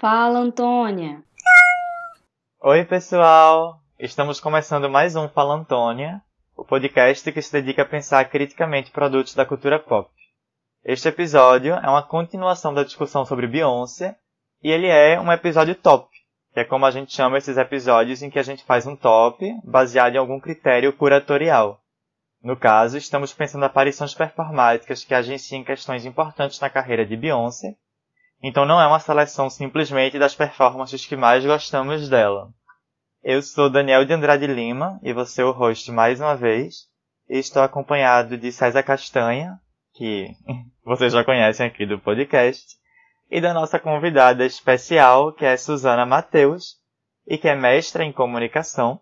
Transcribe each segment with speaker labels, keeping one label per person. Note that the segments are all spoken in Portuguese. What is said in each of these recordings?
Speaker 1: Fala, Antônia.
Speaker 2: Oi, pessoal. Estamos começando mais um Fala Antônia, o podcast que se dedica a pensar criticamente produtos da cultura pop. Este episódio é uma continuação da discussão sobre Beyoncé e ele é um episódio top, que é como a gente chama esses episódios em que a gente faz um top baseado em algum critério curatorial. No caso, estamos pensando aparições performáticas que agenciem questões importantes na carreira de Beyoncé então não é uma seleção simplesmente das performances que mais gostamos dela. Eu sou Daniel de Andrade Lima e vou ser o host mais uma vez. E estou acompanhado de César Castanha, que vocês já conhecem aqui do podcast, e da nossa convidada especial, que é Suzana Mateus, e que é mestra em comunicação.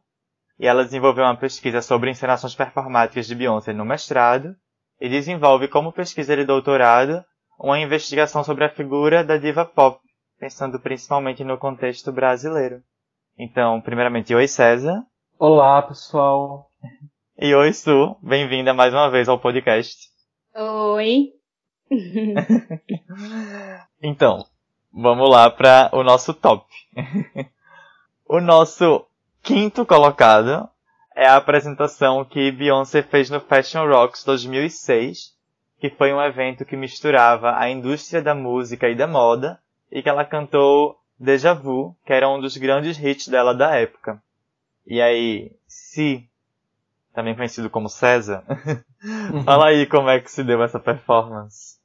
Speaker 2: E ela desenvolveu uma pesquisa sobre encenações performáticas de Beyoncé no mestrado, e desenvolve como pesquisa de doutorado uma investigação sobre a figura da diva pop, pensando principalmente no contexto brasileiro. Então, primeiramente, oi César.
Speaker 3: Olá, pessoal.
Speaker 2: E oi Su, bem-vinda mais uma vez ao podcast.
Speaker 1: Oi.
Speaker 2: então, vamos lá para o nosso top. o nosso quinto colocado é a apresentação que Beyoncé fez no Fashion Rocks 2006, que foi um evento que misturava a indústria da música e da moda, e que ela cantou Deja Vu, que era um dos grandes hits dela da época. E aí, Si, também conhecido como César, fala aí como é que se deu essa performance.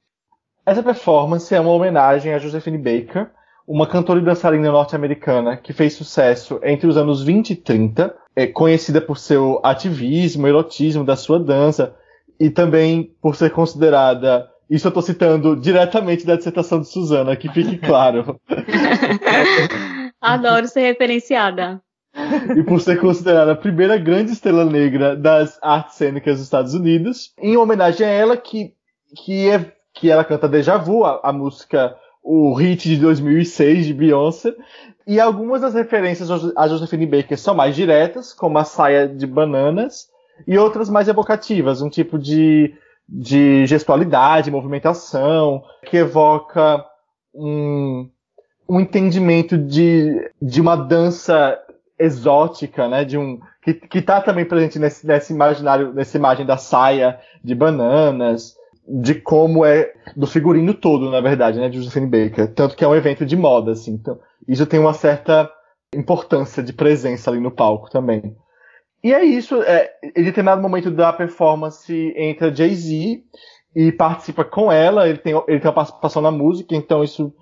Speaker 3: Essa performance é uma homenagem a Josephine Baker, uma cantora e dançarina norte-americana que fez sucesso entre os anos 20 e 30, é conhecida por seu ativismo, erotismo da sua dança, e também por ser considerada. Isso eu estou citando diretamente da dissertação de Suzana, que fique claro.
Speaker 1: Adoro ser referenciada.
Speaker 3: e por ser considerada a primeira grande estrela negra das artes cênicas dos Estados Unidos, em homenagem a ela que, que, é, que ela canta Deja Vu, a, a música, o hit de 2006 de Beyoncé, e algumas das referências a Josephine Baker são mais diretas, como a saia de bananas, e outras mais evocativas, um tipo de, de gestualidade, movimentação, que evoca um, um entendimento de, de uma dança exótica, né, de um que, que tá também presente nesse, nesse imaginário, nessa imagem da saia de bananas, de como é do figurino todo, na verdade, né, de Josephine Baker, tanto que é um evento de moda, assim. Então, isso tem uma certa importância de presença ali no palco também. E é isso. É, em determinado momento da performance entra Jay-Z e participa com ela. Ele tem, ele tem uma participação na música, então isso,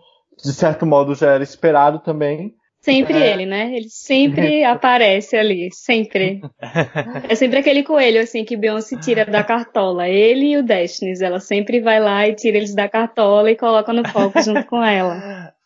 Speaker 3: de certo modo, já era esperado também.
Speaker 1: Sempre é... ele, né? Ele sempre aparece ali, sempre. É sempre aquele coelho, assim, que Beyoncé tira da cartola. Ele e o Destiny, ela sempre vai lá e tira eles da cartola e coloca no palco junto com ela.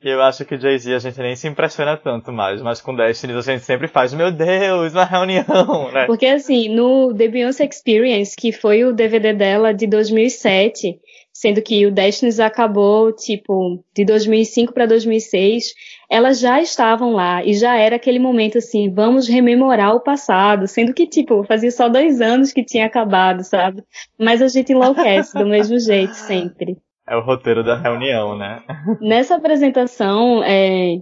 Speaker 2: Eu acho que Jay-Z a gente nem se impressiona tanto mais, mas com Destiny a gente sempre faz, meu Deus, uma reunião, né?
Speaker 1: Porque assim, no The Beyoncé Experience, que foi o DVD dela de 2007, sendo que o Destiny acabou, tipo, de 2005 para 2006, elas já estavam lá e já era aquele momento assim, vamos rememorar o passado, sendo que, tipo, fazia só dois anos que tinha acabado, sabe? Mas a gente enlouquece do mesmo jeito sempre.
Speaker 2: É o roteiro da reunião, né?
Speaker 1: Nessa apresentação é,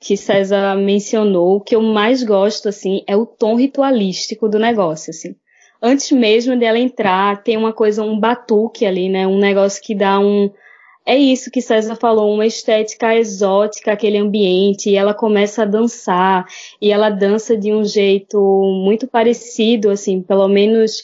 Speaker 1: que César mencionou, o que eu mais gosto, assim, é o tom ritualístico do negócio, assim. Antes mesmo dela entrar, tem uma coisa, um batuque ali, né? Um negócio que dá um, é isso que César falou, uma estética exótica, aquele ambiente, e ela começa a dançar, e ela dança de um jeito muito parecido, assim, pelo menos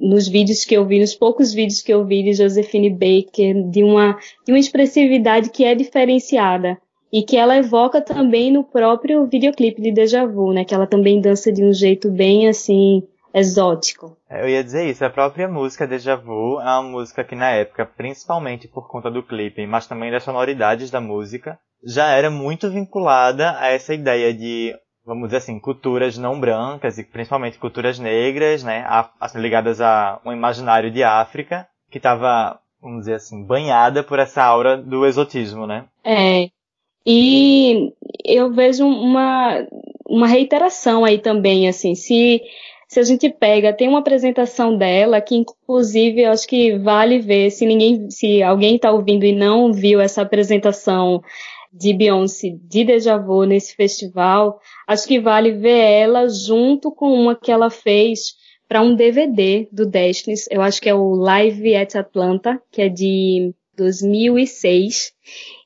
Speaker 1: nos vídeos que eu vi, nos poucos vídeos que eu vi de Josephine Baker, de uma, de uma expressividade que é diferenciada. E que ela evoca também no próprio videoclipe de Deja Vu, né? Que ela também dança de um jeito bem assim, exótico.
Speaker 2: É, eu ia dizer isso, a própria música Deja Vu é uma música que na época, principalmente por conta do clipe, mas também das sonoridades da música, já era muito vinculada a essa ideia de, vamos dizer assim, culturas não brancas e principalmente culturas negras, né, assim, ligadas a um imaginário de África, que estava, vamos dizer assim, banhada por essa aura do exotismo, né?
Speaker 1: É. E eu vejo uma, uma reiteração aí também, assim, se se a gente pega, tem uma apresentação dela que inclusive eu acho que vale ver se ninguém, se alguém está ouvindo e não viu essa apresentação de Beyoncé de Deja Vu nesse festival, acho que vale ver ela junto com uma que ela fez para um DVD do Destiny. Eu acho que é o Live at Atlanta, que é de 2006.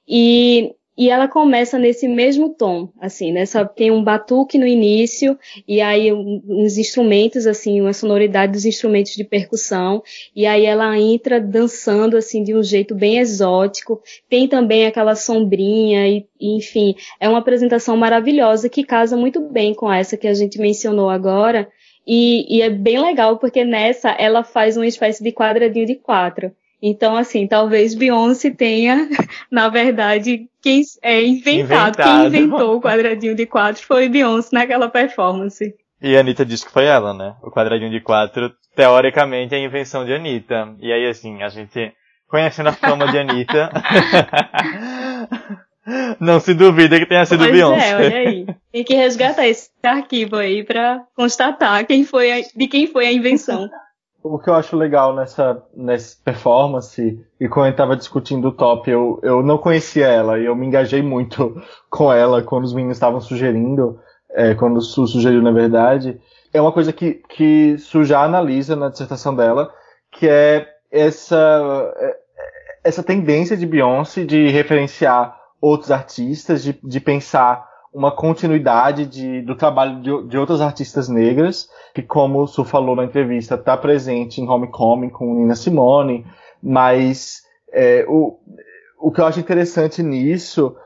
Speaker 1: E e ela começa nesse mesmo tom, assim, nessa tem um batuque no início e aí uns instrumentos assim, uma sonoridade dos instrumentos de percussão e aí ela entra dançando assim de um jeito bem exótico. Tem também aquela sombrinha e, enfim, é uma apresentação maravilhosa que casa muito bem com essa que a gente mencionou agora. E, e é bem legal porque nessa ela faz uma espécie de quadradinho de quatro. Então, assim, talvez Beyoncé tenha, na verdade, quem é inventado. inventado. Quem inventou o quadradinho de quatro foi Beyoncé naquela performance.
Speaker 2: E a Anitta disse que foi ela, né? O quadradinho de quatro, teoricamente, é a invenção de Anitta. E aí, assim, a gente, conhecendo a fama de Anitta, não se duvida que tenha sido
Speaker 1: pois
Speaker 2: Beyoncé.
Speaker 1: É, olha aí. Tem que resgatar esse arquivo aí pra constatar quem foi a, de quem foi a invenção.
Speaker 3: O que eu acho legal nessa, nessa performance, e quando eu estava discutindo o top, eu, eu não conhecia ela, e eu me engajei muito com ela quando os meninos estavam sugerindo, é, quando o Su sugeriu na verdade. É uma coisa que, que Su já analisa na dissertação dela, que é essa, é, essa tendência de Beyoncé de referenciar outros artistas, de, de pensar uma continuidade de, do trabalho de, de, outras artistas negras, que como o Su falou na entrevista, está presente em Homecoming com Nina Simone, mas é, o, o que eu acho interessante nisso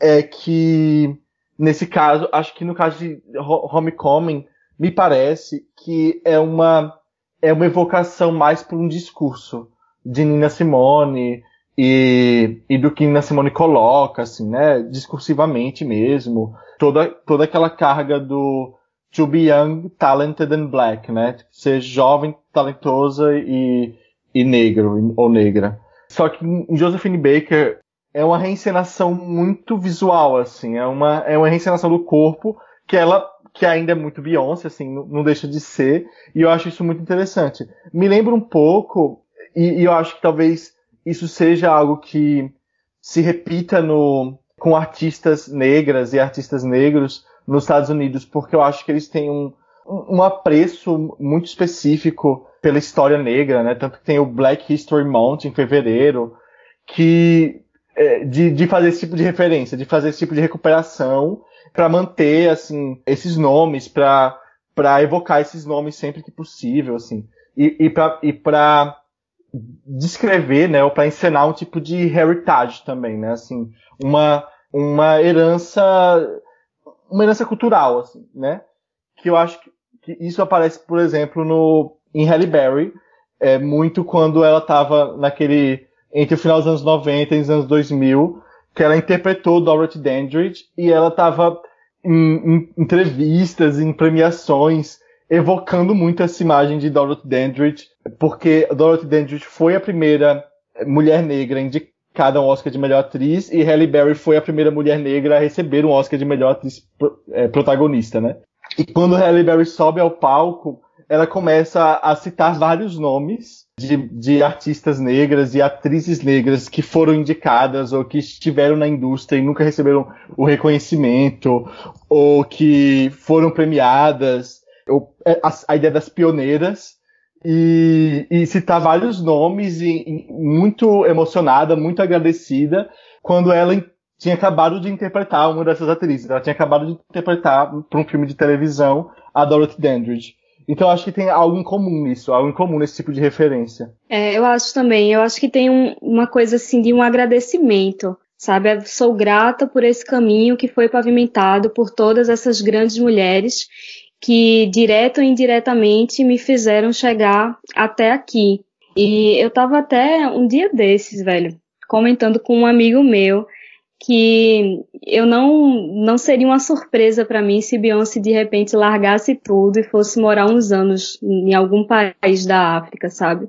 Speaker 3: é que, nesse caso, acho que no caso de Homecoming, me parece que é uma, é uma evocação mais por um discurso de Nina Simone, e, e do que Nina Simone coloca, assim, né, discursivamente mesmo, toda, toda aquela carga do to be young, talented and black, né, ser jovem, talentosa e, e negro, ou negra. Só que em Josephine Baker é uma reencenação muito visual, assim, é uma, é uma reencenação do corpo que ela que ainda é muito Beyoncé, assim, não, deixa de ser, e eu acho isso muito interessante. Me lembra um pouco, e, e eu acho que talvez isso seja algo que se repita no, com artistas negras e artistas negros nos Estados Unidos, porque eu acho que eles têm um, um apreço muito específico pela história negra, né? Tanto que tem o Black History Month em fevereiro, que é, de, de fazer esse tipo de referência, de fazer esse tipo de recuperação para manter assim esses nomes, para para evocar esses nomes sempre que possível, assim, e, e para e para descrever, né, ou para encenar um tipo de heritage também, né, assim, uma uma herança uma herança cultural, assim, né, que eu acho que, isso aparece, por exemplo, no em Halle Berry, é muito quando ela estava naquele entre o final dos anos 90 e os anos 2000, que ela interpretou Dorothy Dandridge e ela estava em, em entrevistas, em premiações, evocando muito essa imagem de Dorothy Dandridge, porque Dorothy Dandridge foi a primeira mulher negra indicada ao Oscar de melhor atriz e Halle Berry foi a primeira mulher negra a receber um Oscar de melhor atriz é, protagonista, né? E quando Halle Berry sobe ao palco, ela começa a citar vários nomes de, de, artistas negras e atrizes negras que foram indicadas ou que estiveram na indústria e nunca receberam o reconhecimento ou que foram premiadas é, a, a ideia das pioneiras e, e citar vários nomes e, e, muito emocionada, muito agradecida quando ela tinha acabado de interpretar uma dessas atrizes. Ela tinha acabado de interpretar para um filme de televisão a Dorothy Dandridge. Então acho que tem algo em comum nisso, algo em comum nesse tipo de referência.
Speaker 1: É, eu acho também. Eu acho que tem um, uma coisa assim de um agradecimento, sabe? Eu sou grata por esse caminho que foi pavimentado por todas essas grandes mulheres que direto ou indiretamente me fizeram chegar até aqui. E eu tava até um dia desses, velho, comentando com um amigo meu que eu não não seria uma surpresa para mim se Beyoncé de repente largasse tudo e fosse morar uns anos em algum país da África, sabe?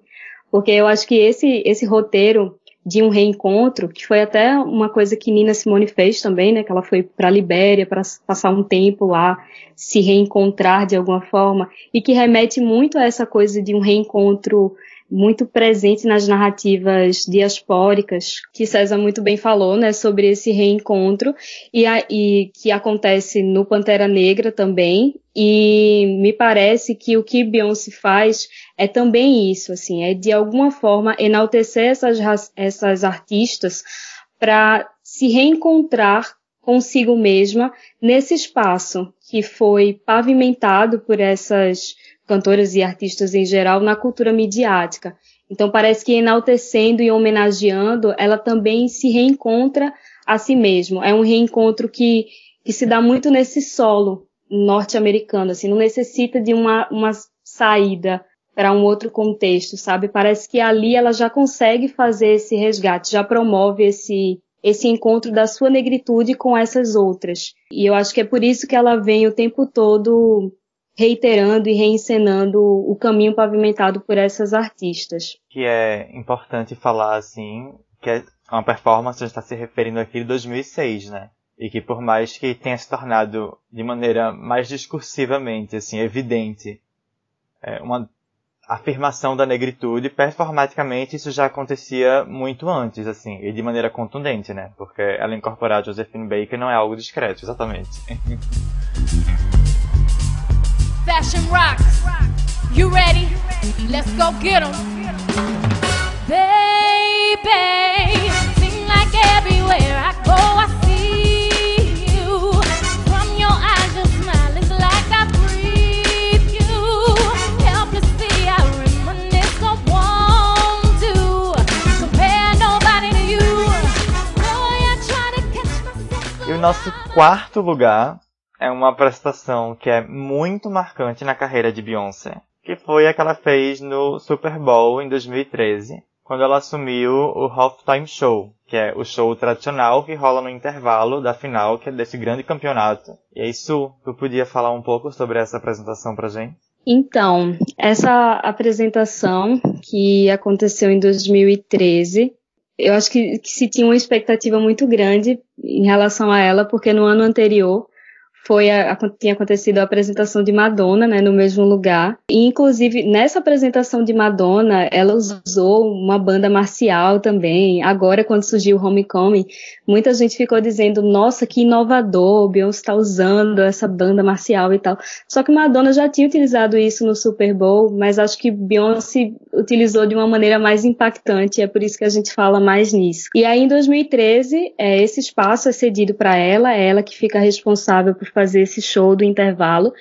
Speaker 1: Porque eu acho que esse esse roteiro de um reencontro, que foi até uma coisa que Nina Simone fez também, né? Que ela foi para Libéria para passar um tempo lá, se reencontrar de alguma forma, e que remete muito a essa coisa de um reencontro muito presente nas narrativas diaspóricas, que César muito bem falou, né, sobre esse reencontro, e, a, e que acontece no Pantera Negra também, e me parece que o que Beyoncé faz é também isso, assim, é de alguma forma enaltecer essas, essas artistas para se reencontrar consigo mesma nesse espaço que foi pavimentado por essas cantoras e artistas em geral na cultura midiática. Então parece que enaltecendo e homenageando, ela também se reencontra a si mesma. É um reencontro que, que se dá muito nesse solo norte-americano, assim, não necessita de uma, uma saída para um outro contexto, sabe? Parece que ali ela já consegue fazer esse resgate, já promove esse esse encontro da sua negritude com essas outras. E eu acho que é por isso que ela vem o tempo todo reiterando e reencenando o caminho pavimentado por essas artistas.
Speaker 2: Que é importante falar assim, que é uma performance, a gente está se referindo aqui de 2006, né? E que por mais que tenha se tornado de maneira mais discursivamente, assim, evidente, é uma afirmação da negritude, performaticamente isso já acontecia muito antes, assim, e de maneira contundente, né? Porque ela incorporar Josephine Baker não é algo discreto, exatamente. Fashion rocks. You ready? Let's go get them. Baby, seem like everywhere I go I see you. From your eyes your smile is like I breathe you. Helplessly I reminisce of want to compare nobody to you. Boy, I try to catch myself. E o nosso quarto lugar é uma prestação que é muito marcante na carreira de Beyoncé, que foi a que ela fez no Super Bowl em 2013, quando ela assumiu o Halftime Show, que é o show tradicional que rola no intervalo da final que é desse grande campeonato. E aí, Su, tu podia falar um pouco sobre essa apresentação pra gente?
Speaker 1: Então, essa apresentação que aconteceu em 2013, eu acho que, que se tinha uma expectativa muito grande em relação a ela, porque no ano anterior foi a, a, tinha acontecido a apresentação de Madonna, né, no mesmo lugar. E, inclusive, nessa apresentação de Madonna, ela usou uma banda marcial também. Agora, quando surgiu o Homecoming, muita gente ficou dizendo, nossa, que inovador, Beyoncé está usando essa banda marcial e tal. Só que Madonna já tinha utilizado isso no Super Bowl, mas acho que Beyoncé utilizou de uma maneira mais impactante, é por isso que a gente fala mais nisso. E aí, em 2013, é, esse espaço é cedido para ela, é ela que fica responsável por fazer esse show do intervalo.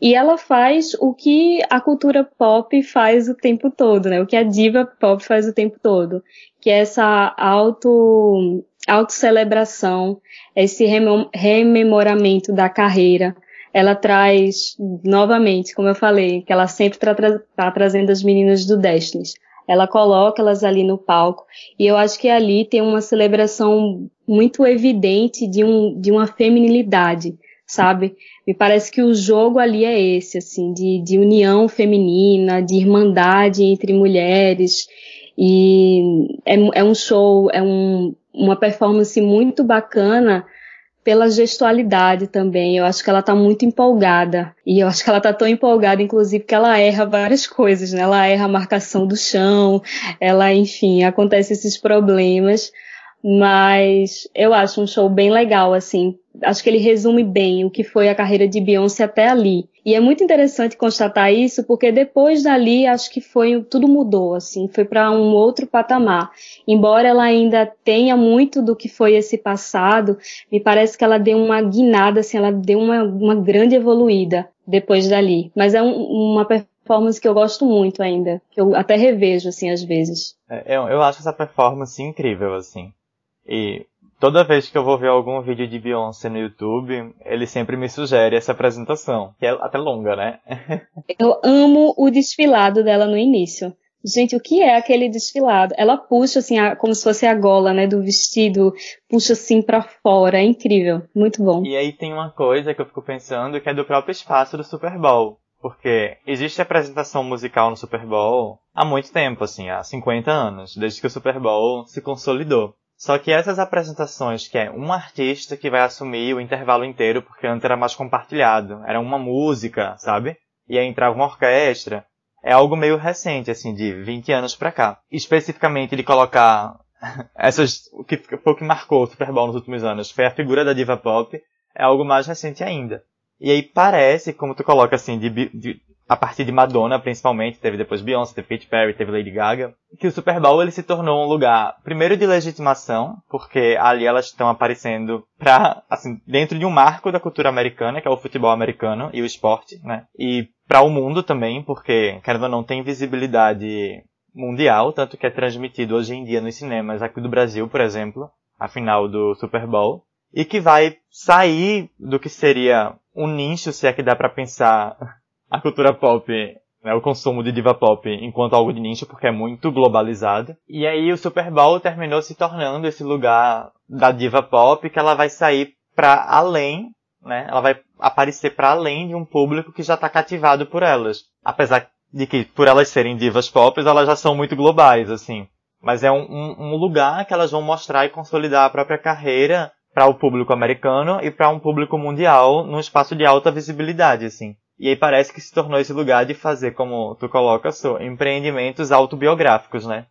Speaker 1: E ela faz o que a cultura pop faz o tempo todo, né? O que a diva pop faz o tempo todo. Que é essa auto, auto-celebração, esse rememoramento da carreira. Ela traz, novamente, como eu falei, que ela sempre está tra tá trazendo as meninas do Destiny's ela coloca elas ali no palco e eu acho que ali tem uma celebração muito evidente de, um, de uma feminilidade, sabe? Me parece que o jogo ali é esse, assim, de, de união feminina, de irmandade entre mulheres. E é, é um show, é um, uma performance muito bacana pela gestualidade também. Eu acho que ela tá muito empolgada. E eu acho que ela tá tão empolgada, inclusive, que ela erra várias coisas, né? Ela erra a marcação do chão, ela, enfim, acontece esses problemas. Mas eu acho um show bem legal, assim. Acho que ele resume bem o que foi a carreira de Beyoncé até ali. E é muito interessante constatar isso, porque depois dali acho que foi tudo mudou, assim, foi para um outro patamar. Embora ela ainda tenha muito do que foi esse passado, me parece que ela deu uma guinada, assim, ela deu uma, uma grande evoluída depois dali. Mas é um, uma performance que eu gosto muito ainda, que eu até revejo, assim, às vezes.
Speaker 2: É, eu, eu acho essa performance incrível, assim. E toda vez que eu vou ver algum vídeo de Beyoncé no YouTube, ele sempre me sugere essa apresentação, que é até longa, né?
Speaker 1: eu amo o desfilado dela no início. Gente, o que é aquele desfilado? Ela puxa assim, a, como se fosse a gola, né, do vestido, puxa assim para fora, é incrível, muito bom.
Speaker 2: E aí tem uma coisa que eu fico pensando que é do próprio espaço do Super Bowl. Porque existe apresentação musical no Super Bowl há muito tempo, assim, há 50 anos, desde que o Super Bowl se consolidou. Só que essas apresentações, que é um artista que vai assumir o intervalo inteiro, porque antes era mais compartilhado, era uma música, sabe? E aí entrava uma orquestra. é algo meio recente, assim, de 20 anos pra cá. Especificamente de colocar essas, o que foi o que marcou o Super Bowl nos últimos anos foi a figura da diva pop, é algo mais recente ainda. E aí parece, como tu coloca assim, de, de, a partir de Madonna principalmente, teve depois Beyoncé, teve Katy Perry, teve Lady Gaga, que o Super Bowl ele se tornou um lugar, primeiro de legitimação, porque ali elas estão aparecendo pra, assim, dentro de um marco da cultura americana, que é o futebol americano e o esporte, né? E para o mundo também, porque, querendo ou não, tem visibilidade mundial, tanto que é transmitido hoje em dia nos cinemas aqui do Brasil, por exemplo, a final do Super Bowl, e que vai sair do que seria um nicho, se é que dá para pensar a cultura pop, né, o consumo de diva pop enquanto algo de nicho, porque é muito globalizado. E aí o Super Bowl terminou se tornando esse lugar da diva pop que ela vai sair para além, né? Ela vai aparecer para além de um público que já está cativado por elas. Apesar de que por elas serem divas pop, elas já são muito globais, assim. Mas é um, um, um lugar que elas vão mostrar e consolidar a própria carreira para o público americano e para um público mundial num espaço de alta visibilidade, assim. E aí parece que se tornou esse lugar de fazer, como tu coloca, so, empreendimentos autobiográficos, né?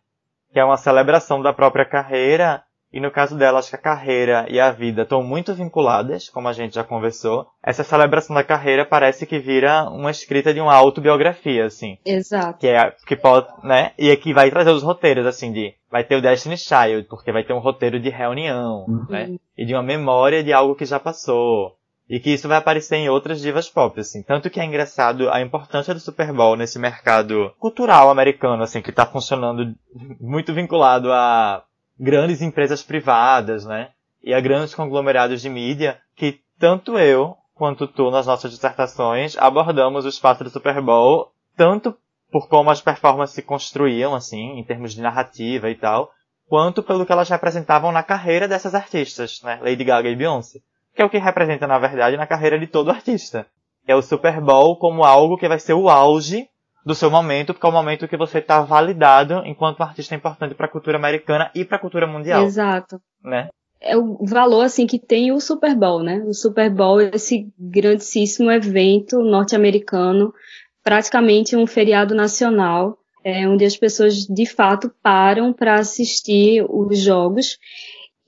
Speaker 2: Que é uma celebração da própria carreira e no caso dela, acho que a carreira e a vida estão muito vinculadas, como a gente já conversou. Essa celebração da carreira parece que vira uma escrita de uma autobiografia, assim.
Speaker 1: Exato.
Speaker 2: Que é, que pode, né? E aqui vai trazer os roteiros, assim, de, vai ter o Destiny Child, porque vai ter um roteiro de reunião, uhum. né? E de uma memória de algo que já passou. E que isso vai aparecer em outras divas pop, assim. Tanto que é engraçado a importância do Super Bowl nesse mercado cultural americano, assim, que tá funcionando muito vinculado a grandes empresas privadas, né? E a grandes conglomerados de mídia que tanto eu quanto tu nas nossas dissertações abordamos o espaço do Super Bowl tanto por como as performances se construíam, assim, em termos de narrativa e tal, quanto pelo que elas representavam na carreira dessas artistas, né? Lady Gaga e Beyoncé. Que é o que representa, na verdade, na carreira de todo artista. É o Super Bowl como algo que vai ser o auge do seu momento, porque é o momento que você está validado enquanto um artista importante para a cultura americana e para a cultura mundial.
Speaker 1: Exato.
Speaker 2: Né?
Speaker 1: É o valor assim que tem o Super Bowl, né? O Super Bowl é esse grandíssimo evento norte-americano, praticamente um feriado nacional, é, onde as pessoas de fato param para assistir os jogos.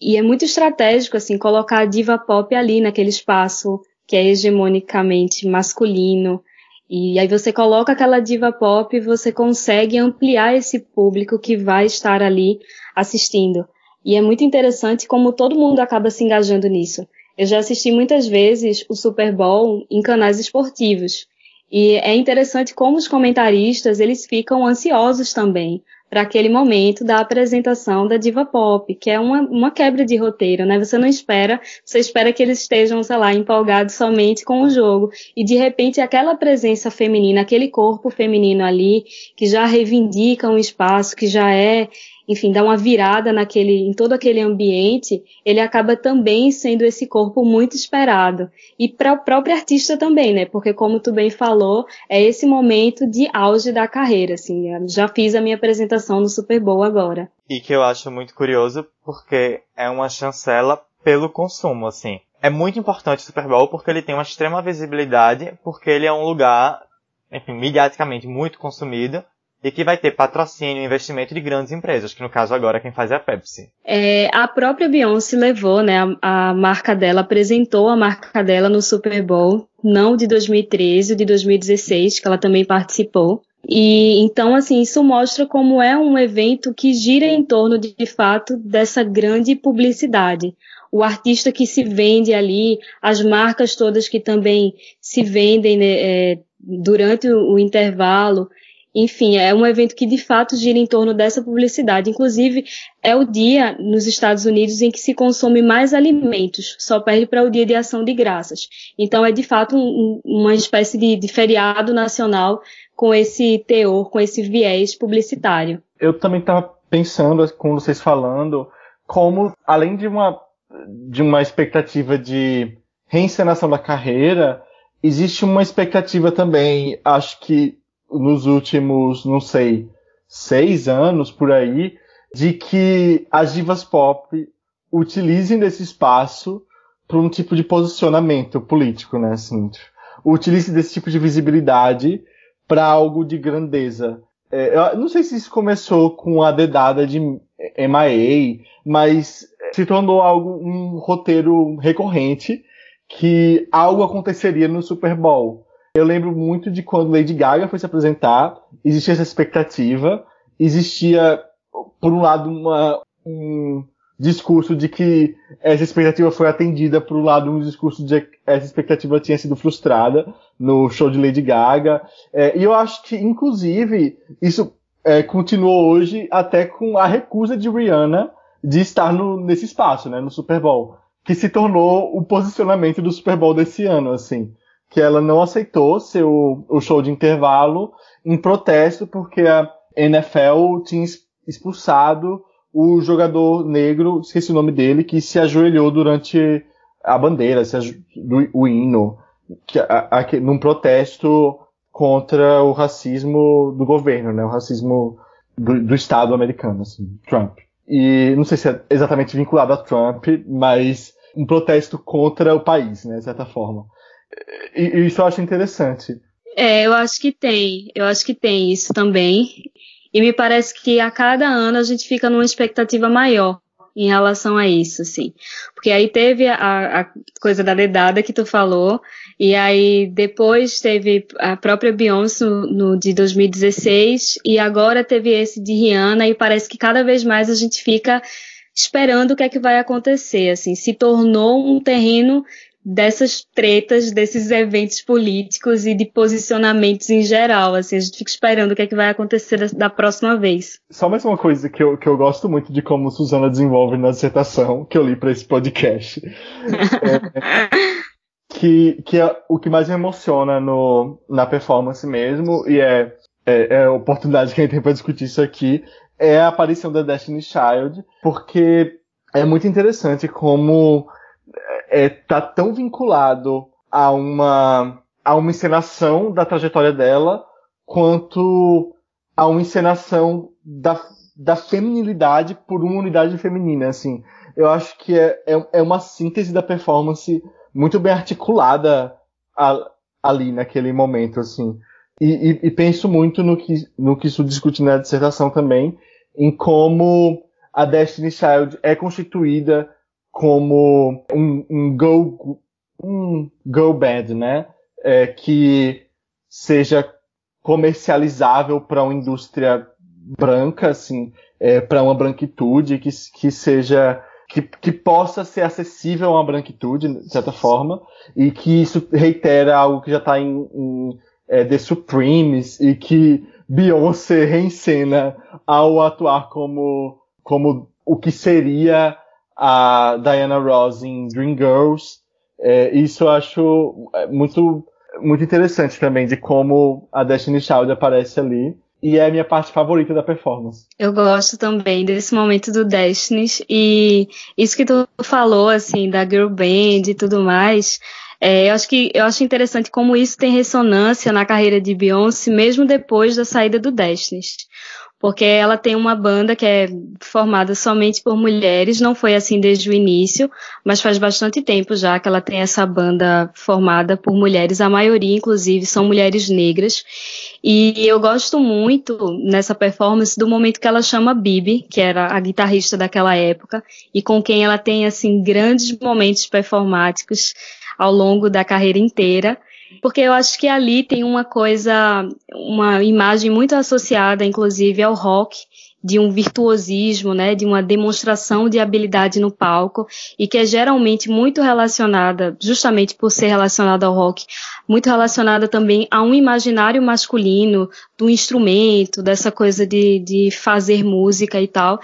Speaker 1: E é muito estratégico assim colocar a diva pop ali naquele espaço que é hegemonicamente masculino, e aí você coloca aquela diva pop e você consegue ampliar esse público que vai estar ali assistindo. E é muito interessante como todo mundo acaba se engajando nisso. Eu já assisti muitas vezes o Super Bowl em canais esportivos. E é interessante como os comentaristas, eles ficam ansiosos também para aquele momento da apresentação da diva pop, que é uma, uma quebra de roteiro, né? Você não espera, você espera que eles estejam, sei lá, empolgados somente com o jogo. E de repente aquela presença feminina, aquele corpo feminino ali, que já reivindica um espaço, que já é enfim, dá uma virada naquele, em todo aquele ambiente, ele acaba também sendo esse corpo muito esperado. E para o próprio artista também, né? Porque como tu bem falou, é esse momento de auge da carreira, assim. Já fiz a minha apresentação no Super Bowl agora.
Speaker 2: E que eu acho muito curioso, porque é uma chancela pelo consumo, assim. É muito importante o Super Bowl porque ele tem uma extrema visibilidade, porque ele é um lugar, enfim, mediaticamente muito consumido, e que vai ter patrocínio e investimento de grandes empresas, que no caso agora quem faz é a Pepsi.
Speaker 1: É, a própria Beyoncé levou, né, a, a, marca dela, apresentou a marca dela no Super Bowl, não de 2013, de 2016, que ela também participou. E então, assim, isso mostra como é um evento que gira em torno de, de fato dessa grande publicidade. O artista que se vende ali, as marcas todas que também se vendem né, é, durante o, o intervalo, enfim, é um evento que de fato gira em torno dessa publicidade. Inclusive, é o dia nos Estados Unidos em que se consome mais alimentos, só perde para o dia de ação de graças. Então, é de fato um, uma espécie de, de feriado nacional com esse teor, com esse viés publicitário.
Speaker 3: Eu também estava pensando, com vocês falando, como, além de uma, de uma expectativa de reencenação da carreira, existe uma expectativa também, acho que nos últimos, não sei, seis anos por aí, de que as divas pop utilizem desse espaço para um tipo de posicionamento político, né? Assim, utilizem desse tipo de visibilidade para algo de grandeza. É, eu não sei se isso começou com a dedada de MIA, mas se tornou algo um roteiro recorrente que algo aconteceria no Super Bowl. Eu lembro muito de quando Lady Gaga foi se apresentar, existia essa expectativa, existia, por um lado, uma, um discurso de que essa expectativa foi atendida, por um lado, um discurso de que essa expectativa tinha sido frustrada no show de Lady Gaga. É, e eu acho que, inclusive, isso é, continuou hoje até com a recusa de Rihanna de estar no, nesse espaço, né, no Super Bowl, que se tornou o posicionamento do Super Bowl desse ano, assim, que ela não aceitou ser o, show de intervalo em protesto porque a NFL tinha expulsado o jogador negro, esqueci o nome dele, que se ajoelhou durante a bandeira, se do, o hino, que, a, a, num protesto contra o racismo do governo, né, o racismo do, do Estado americano, assim, Trump. E não sei se é exatamente vinculado a Trump, mas um protesto contra o país, né, de certa forma. E, isso eu acho interessante.
Speaker 1: É, eu acho que tem, eu acho que tem isso também. E me parece que a cada ano a gente fica numa expectativa maior em relação a isso, assim. Porque aí teve a, a, coisa da dedada que tu falou, e aí depois teve a própria Beyoncé no, no, de 2016, e agora teve esse de Rihanna, e parece que cada vez mais a gente fica esperando o que é que vai acontecer, assim. Se tornou um terreno dessas tretas, desses eventos políticos e de posicionamentos em geral. Assim, a gente fica esperando o que é que vai acontecer da próxima vez.
Speaker 3: Só mais uma coisa que eu, que eu gosto muito de como Suzana desenvolve na dissertação que eu li para esse podcast. é, que, que é o que mais me emociona no, na performance mesmo, e é, é, é a oportunidade que a gente tem para discutir isso aqui, é a aparição da Destiny Child, porque é muito interessante como é, tá tão vinculado a uma, a uma encenação da trajetória dela, quanto a uma encenação da, da feminilidade por uma unidade feminina, assim. Eu acho que é, é, é uma síntese da performance muito bem articulada a, ali naquele momento, assim. E, e, e, penso muito no que, no que isso discute na dissertação também, em como a Destiny Child é constituída como um, um go um go bad, né? É, que seja comercializável para uma indústria branca, assim, é, para uma branquitude que, que seja que, que possa ser acessível a uma branquitude, de certa forma, e que isso reitera algo que já está em, em é, The Supremes e que Beyoncé reencena ao atuar como, como o que seria a Diana Ross em Dreamgirls. É, isso eu acho é, muito, muito interessante também, de como a Destiny Child aparece ali. E é a minha parte favorita da performance.
Speaker 1: Eu gosto também desse momento do Destiny. E isso que tu falou, assim, da girl band e tudo mais, é, eu acho que eu acho interessante como isso tem ressonância na carreira de Beyoncé, mesmo depois da saída do Destiny porque ela tem uma banda que é formada somente por mulheres, não foi assim desde o início, mas faz bastante tempo já que ela tem essa banda formada por mulheres, a maioria inclusive são mulheres negras. E eu gosto muito nessa performance do momento que ela chama Bibi, que era a guitarrista daquela época, e com quem ela tem assim grandes momentos performáticos ao longo da carreira inteira porque eu acho que ali tem uma coisa, uma imagem muito associada, inclusive, ao rock, de um virtuosismo, né, de uma demonstração de habilidade no palco e que é geralmente muito relacionada, justamente por ser relacionada ao rock, muito relacionada também a um imaginário masculino do instrumento, dessa coisa de, de fazer música e tal,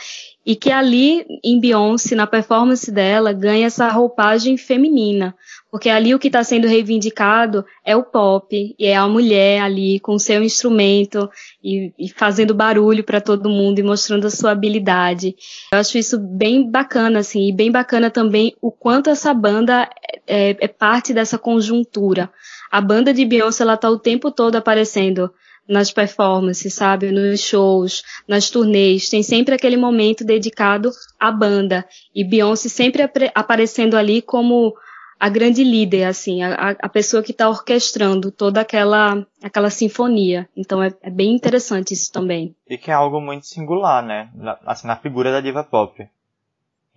Speaker 1: e que ali em Beyoncé, na performance dela, ganha essa roupagem feminina, porque ali o que está sendo reivindicado é o pop, e é a mulher ali com seu instrumento e, e fazendo barulho para todo mundo e mostrando a sua habilidade. Eu acho isso bem bacana, assim, e bem bacana também o quanto essa banda é, é parte dessa conjuntura. A banda de Beyoncé, ela tá o tempo todo aparecendo nas performances, sabe? Nos shows, nas turnês. Tem sempre aquele momento dedicado à banda. E Beyoncé sempre aparecendo ali como a grande líder, assim, a, a pessoa que está orquestrando toda aquela, aquela sinfonia. Então é, é, bem interessante isso também.
Speaker 2: E que é algo muito singular, né? Assim, na figura da diva pop.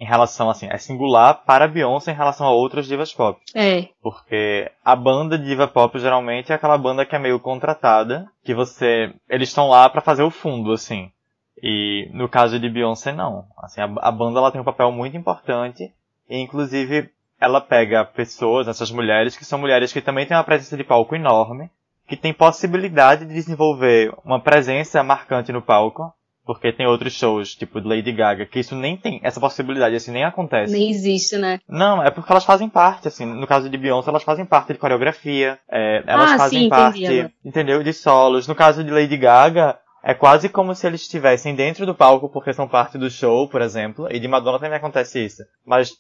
Speaker 2: Em relação, assim, é singular para Beyoncé em relação a outras divas pop.
Speaker 1: É.
Speaker 2: Porque a banda de diva pop geralmente é aquela banda que é meio contratada, que você, eles estão lá para fazer o fundo, assim. E no caso de Beyoncé não. Assim, a, a banda ela tem um papel muito importante e inclusive ela pega pessoas, essas mulheres, que são mulheres que também têm uma presença de palco enorme, que têm possibilidade de desenvolver uma presença marcante no palco, porque tem outros shows, tipo Lady Gaga, que isso nem tem, essa possibilidade, assim, nem acontece.
Speaker 1: Nem existe, né?
Speaker 2: Não, é porque elas fazem parte, assim, no caso de Beyoncé, elas fazem parte de coreografia, é, elas
Speaker 1: ah,
Speaker 2: fazem
Speaker 1: sim,
Speaker 2: parte,
Speaker 1: entendi.
Speaker 2: entendeu, de solos. No caso de Lady Gaga, é quase como se eles estivessem dentro do palco porque são parte do show, por exemplo, e de Madonna também acontece isso. Mas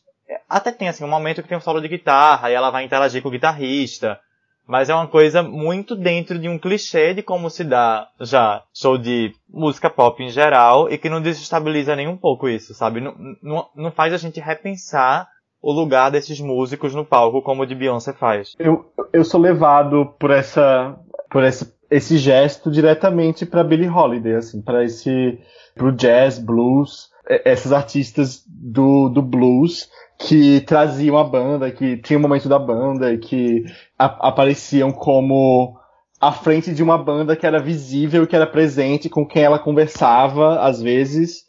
Speaker 2: até tem assim um momento que tem um solo de guitarra e ela vai interagir com o guitarrista. Mas é uma coisa muito dentro de um clichê de como se dá já show de música pop em geral e que não desestabiliza nem um pouco isso, sabe? Não, não, não faz a gente repensar o lugar desses músicos no palco como o de Beyoncé faz.
Speaker 3: Eu, eu sou levado por essa por esse, esse gesto diretamente para Billie Holiday, assim, para esse pro jazz, blues, essas artistas do, do blues que traziam a banda, que tinha o momento da banda que a, apareciam como à frente de uma banda que era visível, que era presente, com quem ela conversava, às vezes.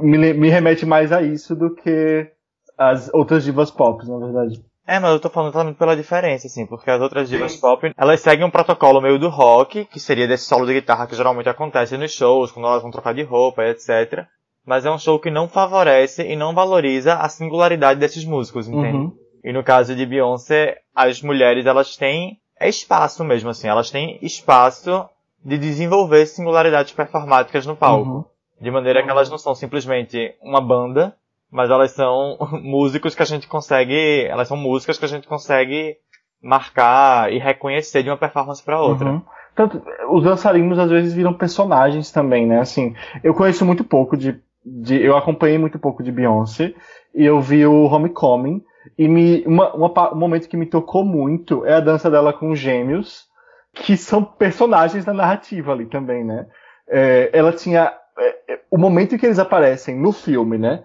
Speaker 3: Me, me remete mais a isso do que as outras divas pop, na verdade.
Speaker 2: É, mas eu tô falando também pela diferença, assim, porque as outras divas pop, elas seguem um protocolo meio do rock, que seria desse solo de guitarra que geralmente acontece nos shows, quando elas vão trocar de roupa, etc mas é um show que não favorece e não valoriza a singularidade desses músicos, entende? Uhum. E no caso de Beyoncé, as mulheres elas têm é espaço mesmo assim, elas têm espaço de desenvolver singularidades performáticas no palco, uhum. de maneira que elas não são simplesmente uma banda, mas elas são músicos que a gente consegue, elas são músicas que a gente consegue marcar e reconhecer de uma performance para outra. Uhum.
Speaker 3: Tanto, os dançarinos às vezes viram personagens também, né? Assim, eu conheço muito pouco de de, eu acompanhei muito pouco de Beyoncé e eu vi o Homecoming e me, uma, uma, um momento que me tocou muito é a dança dela com os gêmeos, que são personagens da narrativa ali também, né? É, ela tinha é, é o momento em que eles aparecem no filme, né?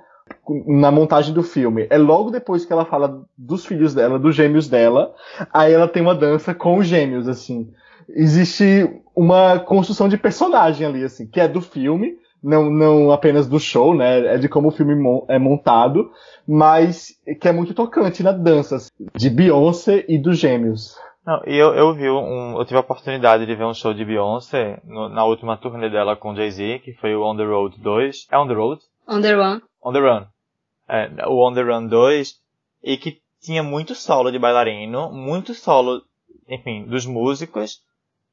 Speaker 3: Na montagem do filme, é logo depois que ela fala dos filhos dela, dos gêmeos dela, aí ela tem uma dança com os gêmeos, assim. Existe uma construção de personagem ali, assim, que é do filme, não, não apenas do show, né? É de como o filme é montado, mas que é muito tocante na dança assim, de Beyoncé e dos Gêmeos.
Speaker 2: Não, e eu, eu vi um, eu tive a oportunidade de ver um show de Beyoncé no, na última turnê dela com Jay-Z, que foi o On the Road 2. É On the Road?
Speaker 1: On the Run.
Speaker 2: On the Run. É, o On the Run 2, e que tinha muito solo de bailarino, muito solo, enfim, dos músicos,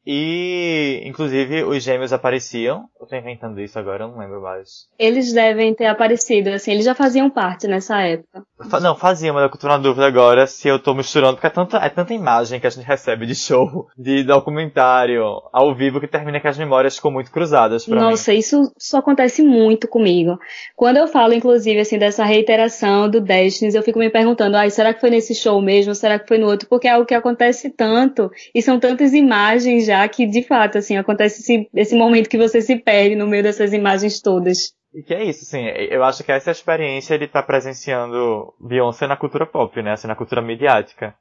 Speaker 2: e, inclusive, os gêmeos apareciam. Eu tô inventando isso agora, eu não lembro mais.
Speaker 1: Eles devem ter aparecido, assim, eles já faziam parte nessa época.
Speaker 2: Não, faziam, mas eu tô na dúvida agora se eu tô misturando, porque é tanta, é tanta imagem que a gente recebe de show, de documentário, ao vivo, que termina que as memórias ficam muito cruzadas pra
Speaker 1: Nossa,
Speaker 2: mim.
Speaker 1: isso só acontece muito comigo. Quando eu falo, inclusive, assim, dessa reiteração do Destiny, eu fico me perguntando, ai, será que foi nesse show mesmo? Será que foi no outro? Porque é algo que acontece tanto, e são tantas imagens já já que de fato assim acontece esse, esse momento que você se perde no meio dessas imagens todas.
Speaker 2: E que é isso, assim, eu acho que essa experiência estar tá presenciando Beyoncé na cultura pop, né, assim, na cultura midiática.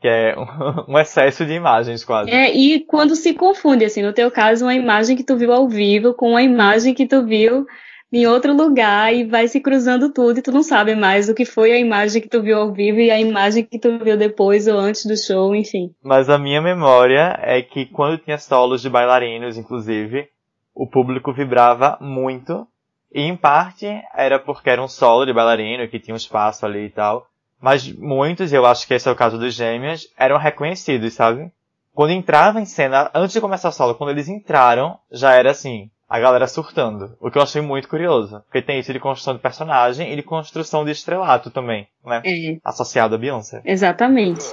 Speaker 2: Que é um, um excesso de imagens, quase.
Speaker 1: É, e quando se confunde, assim, no teu caso, uma imagem que tu viu ao vivo com uma imagem que tu viu em outro lugar e vai se cruzando tudo e tu não sabe mais o que foi a imagem que tu viu ao vivo e a imagem que tu viu depois ou antes do show, enfim.
Speaker 2: Mas a minha memória é que quando tinha solos de bailarinos, inclusive, o público vibrava muito. E em parte era porque era um solo de bailarino que tinha um espaço ali e tal. Mas muitos, e eu acho que esse é o caso dos gêmeos, eram reconhecidos, sabe? Quando entrava em cena, antes de começar o solo, quando eles entraram, já era assim, a galera surtando. O que eu achei muito curioso. Porque tem isso de construção de personagem e de construção de estrelato também, né?
Speaker 1: É.
Speaker 2: Associado a Beyoncé.
Speaker 1: Exatamente.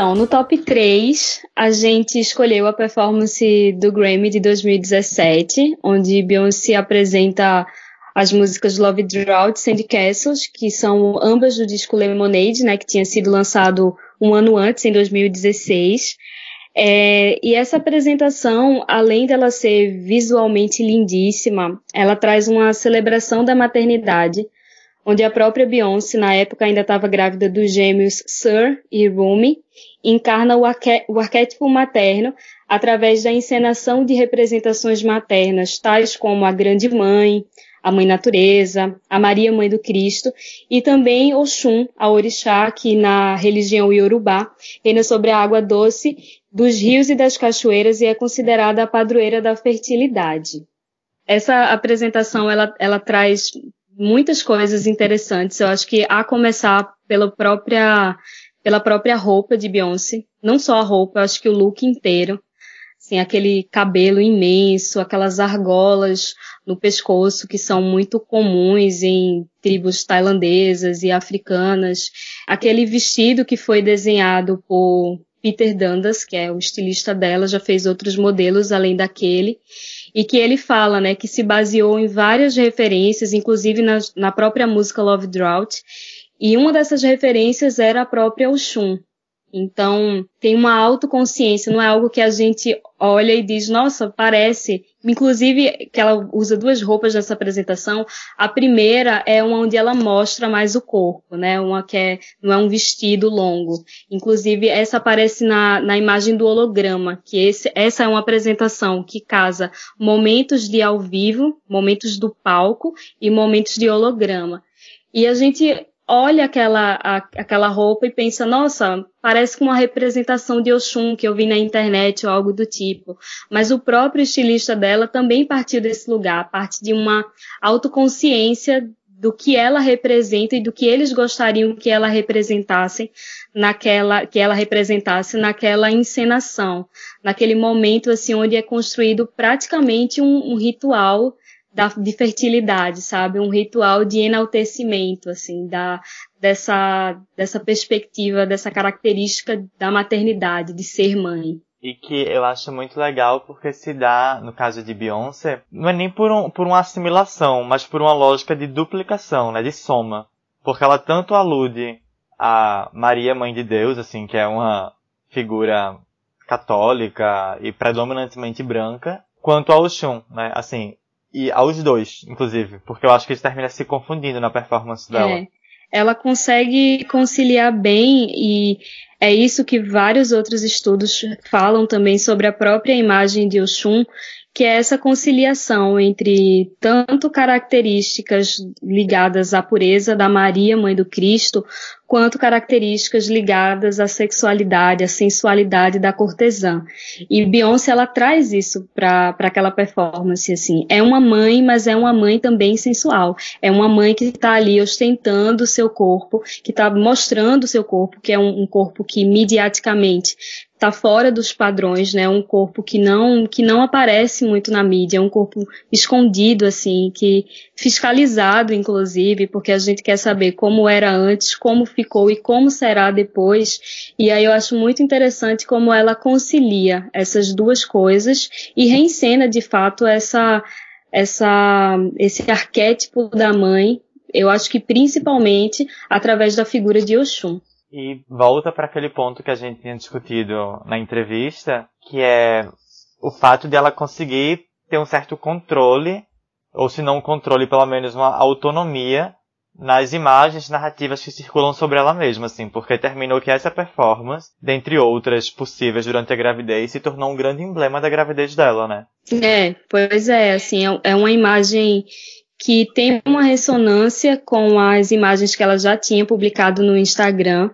Speaker 1: Então, no top 3, a gente escolheu a performance do Grammy de 2017, onde Beyoncé apresenta as músicas Love Drought e Sandy Castles, que são ambas do disco Lemonade, né, que tinha sido lançado um ano antes, em 2016. É, e essa apresentação, além dela ser visualmente lindíssima, ela traz uma celebração da maternidade, onde a própria Beyoncé, na época, ainda estava grávida dos gêmeos Sir e Rumi, encarna o, arqué o arquétipo materno através da encenação de representações maternas, tais como a Grande Mãe, a Mãe Natureza, a Maria Mãe do Cristo, e também Oxum, a orixá que na religião iorubá reina sobre a água doce dos rios e das cachoeiras e é considerada a padroeira da fertilidade. Essa apresentação ela, ela traz muitas coisas interessantes. Eu acho que a começar pela própria pela própria roupa de Beyoncé, não só a roupa, eu acho que o look inteiro, assim, aquele cabelo imenso, aquelas argolas no pescoço que são muito comuns em tribos tailandesas e africanas, aquele vestido que foi desenhado por Peter Dundas, que é o estilista dela, já fez outros modelos além daquele, e que ele fala, né, que se baseou em várias referências, inclusive na, na própria música Love Drought, e uma dessas referências era a própria Oxum, então, tem uma autoconsciência, não é algo que a gente olha e diz, nossa, parece. Inclusive, que ela usa duas roupas nessa apresentação. A primeira é uma onde ela mostra mais o corpo, né? Uma que é, não é um vestido longo. Inclusive, essa aparece na, na imagem do holograma, que esse, essa é uma apresentação que casa momentos de ao vivo, momentos do palco e momentos de holograma. E a gente olha aquela, a, aquela roupa e pensa, nossa, parece com uma representação de Oxum que eu vi na internet ou algo do tipo. Mas o próprio estilista dela também partiu desse lugar, parte de uma autoconsciência do que ela representa e do que eles gostariam que ela representasse naquela que ela representasse naquela encenação, naquele momento assim onde é construído praticamente um, um ritual da, de fertilidade, sabe? Um ritual de enaltecimento, assim, da, dessa, dessa perspectiva, dessa característica da maternidade, de ser mãe.
Speaker 2: E que eu acho muito legal porque se dá, no caso de Beyoncé, não é nem por, um, por uma assimilação, mas por uma lógica de duplicação, né? De soma. Porque ela tanto alude a Maria, Mãe de Deus, assim, que é uma figura católica e predominantemente branca, quanto ao Oxum, né? Assim, e aos dois, inclusive, porque eu acho que isso termina se confundindo na performance dela.
Speaker 1: É. Ela consegue conciliar bem e é isso que vários outros estudos falam também sobre a própria imagem de Oxum, que é essa conciliação entre tanto características ligadas à pureza da Maria, mãe do Cristo, quanto características ligadas à sexualidade, à sensualidade da cortesã. E Beyoncé ela traz isso para aquela performance assim. É uma mãe, mas é uma mãe também sensual. É uma mãe que está ali ostentando o seu corpo, que está mostrando o seu corpo, que é um, um corpo que mediaticamente está fora dos padrões, né? Um corpo que não que não aparece muito na mídia, é um corpo escondido assim, que fiscalizado inclusive, porque a gente quer saber como era antes, como ficou e como será depois. E aí eu acho muito interessante como ela concilia essas duas coisas e reencena de fato essa essa esse arquétipo da mãe. Eu acho que principalmente através da figura de Oxum.
Speaker 2: E volta para aquele ponto que a gente tinha discutido na entrevista, que é o fato de ela conseguir ter um certo controle, ou se não um controle, pelo menos uma autonomia nas imagens narrativas que circulam sobre ela mesma, assim, porque terminou que essa performance, dentre outras possíveis durante a gravidez, se tornou um grande emblema da gravidez dela, né?
Speaker 1: É, pois é, assim, é, é uma imagem que tem uma ressonância com as imagens que ela já tinha publicado no Instagram,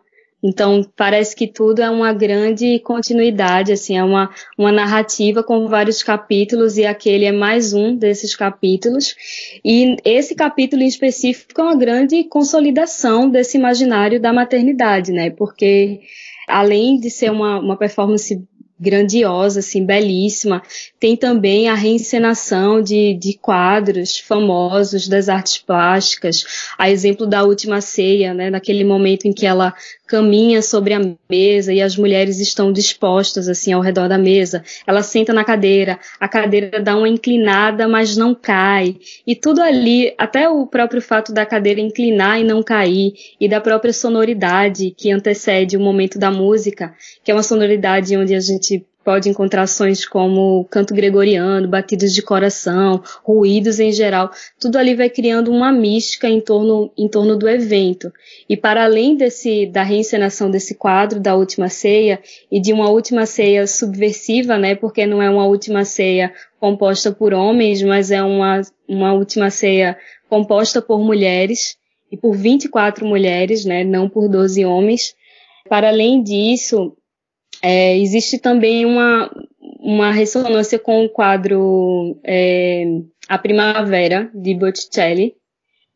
Speaker 1: então, parece que tudo é uma grande continuidade, assim, é uma, uma narrativa com vários capítulos e aquele é mais um desses capítulos. E esse capítulo em específico é uma grande consolidação desse imaginário da maternidade, né? Porque além de ser uma, uma performance grandiosa, assim, belíssima. Tem também a reencenação de, de quadros famosos das artes plásticas, a exemplo da Última Ceia, né, naquele momento em que ela caminha sobre a mesa e as mulheres estão dispostas assim ao redor da mesa. Ela senta na cadeira, a cadeira dá uma inclinada, mas não cai. E tudo ali, até o próprio fato da cadeira inclinar e não cair, e da própria sonoridade que antecede o momento da música, que é uma sonoridade onde a gente pode encontrar sons como canto gregoriano, batidas de coração, ruídos em geral. Tudo ali vai criando uma mística em torno, em torno do evento. E para além desse, da reencenação desse quadro da última ceia e de uma última ceia subversiva, né? Porque não é uma última ceia composta por homens, mas é uma, uma última ceia composta por mulheres e por 24 mulheres, né? Não por 12 homens. Para além disso, é, existe também uma, uma ressonância com o quadro é, A Primavera, de Botticelli,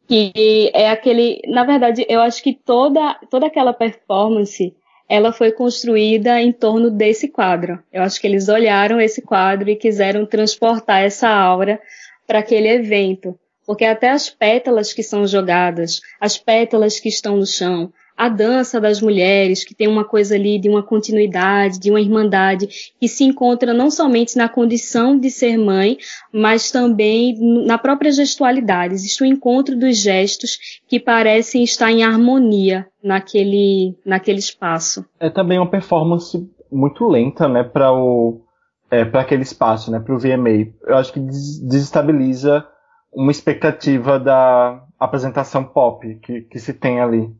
Speaker 1: que é aquele, na verdade, eu acho que toda, toda aquela performance, ela foi construída em torno desse quadro. Eu acho que eles olharam esse quadro e quiseram transportar essa aura para aquele evento. Porque até as pétalas que são jogadas, as pétalas que estão no chão, a dança das mulheres, que tem uma coisa ali de uma continuidade, de uma irmandade, que se encontra não somente na condição de ser mãe, mas também na própria gestualidade. Existe um encontro dos gestos que parecem estar em harmonia naquele, naquele espaço.
Speaker 3: É também uma performance muito lenta, né, para o é, para aquele espaço, né, para o VMA. Eu acho que desestabiliza uma expectativa da apresentação pop que, que se tem ali.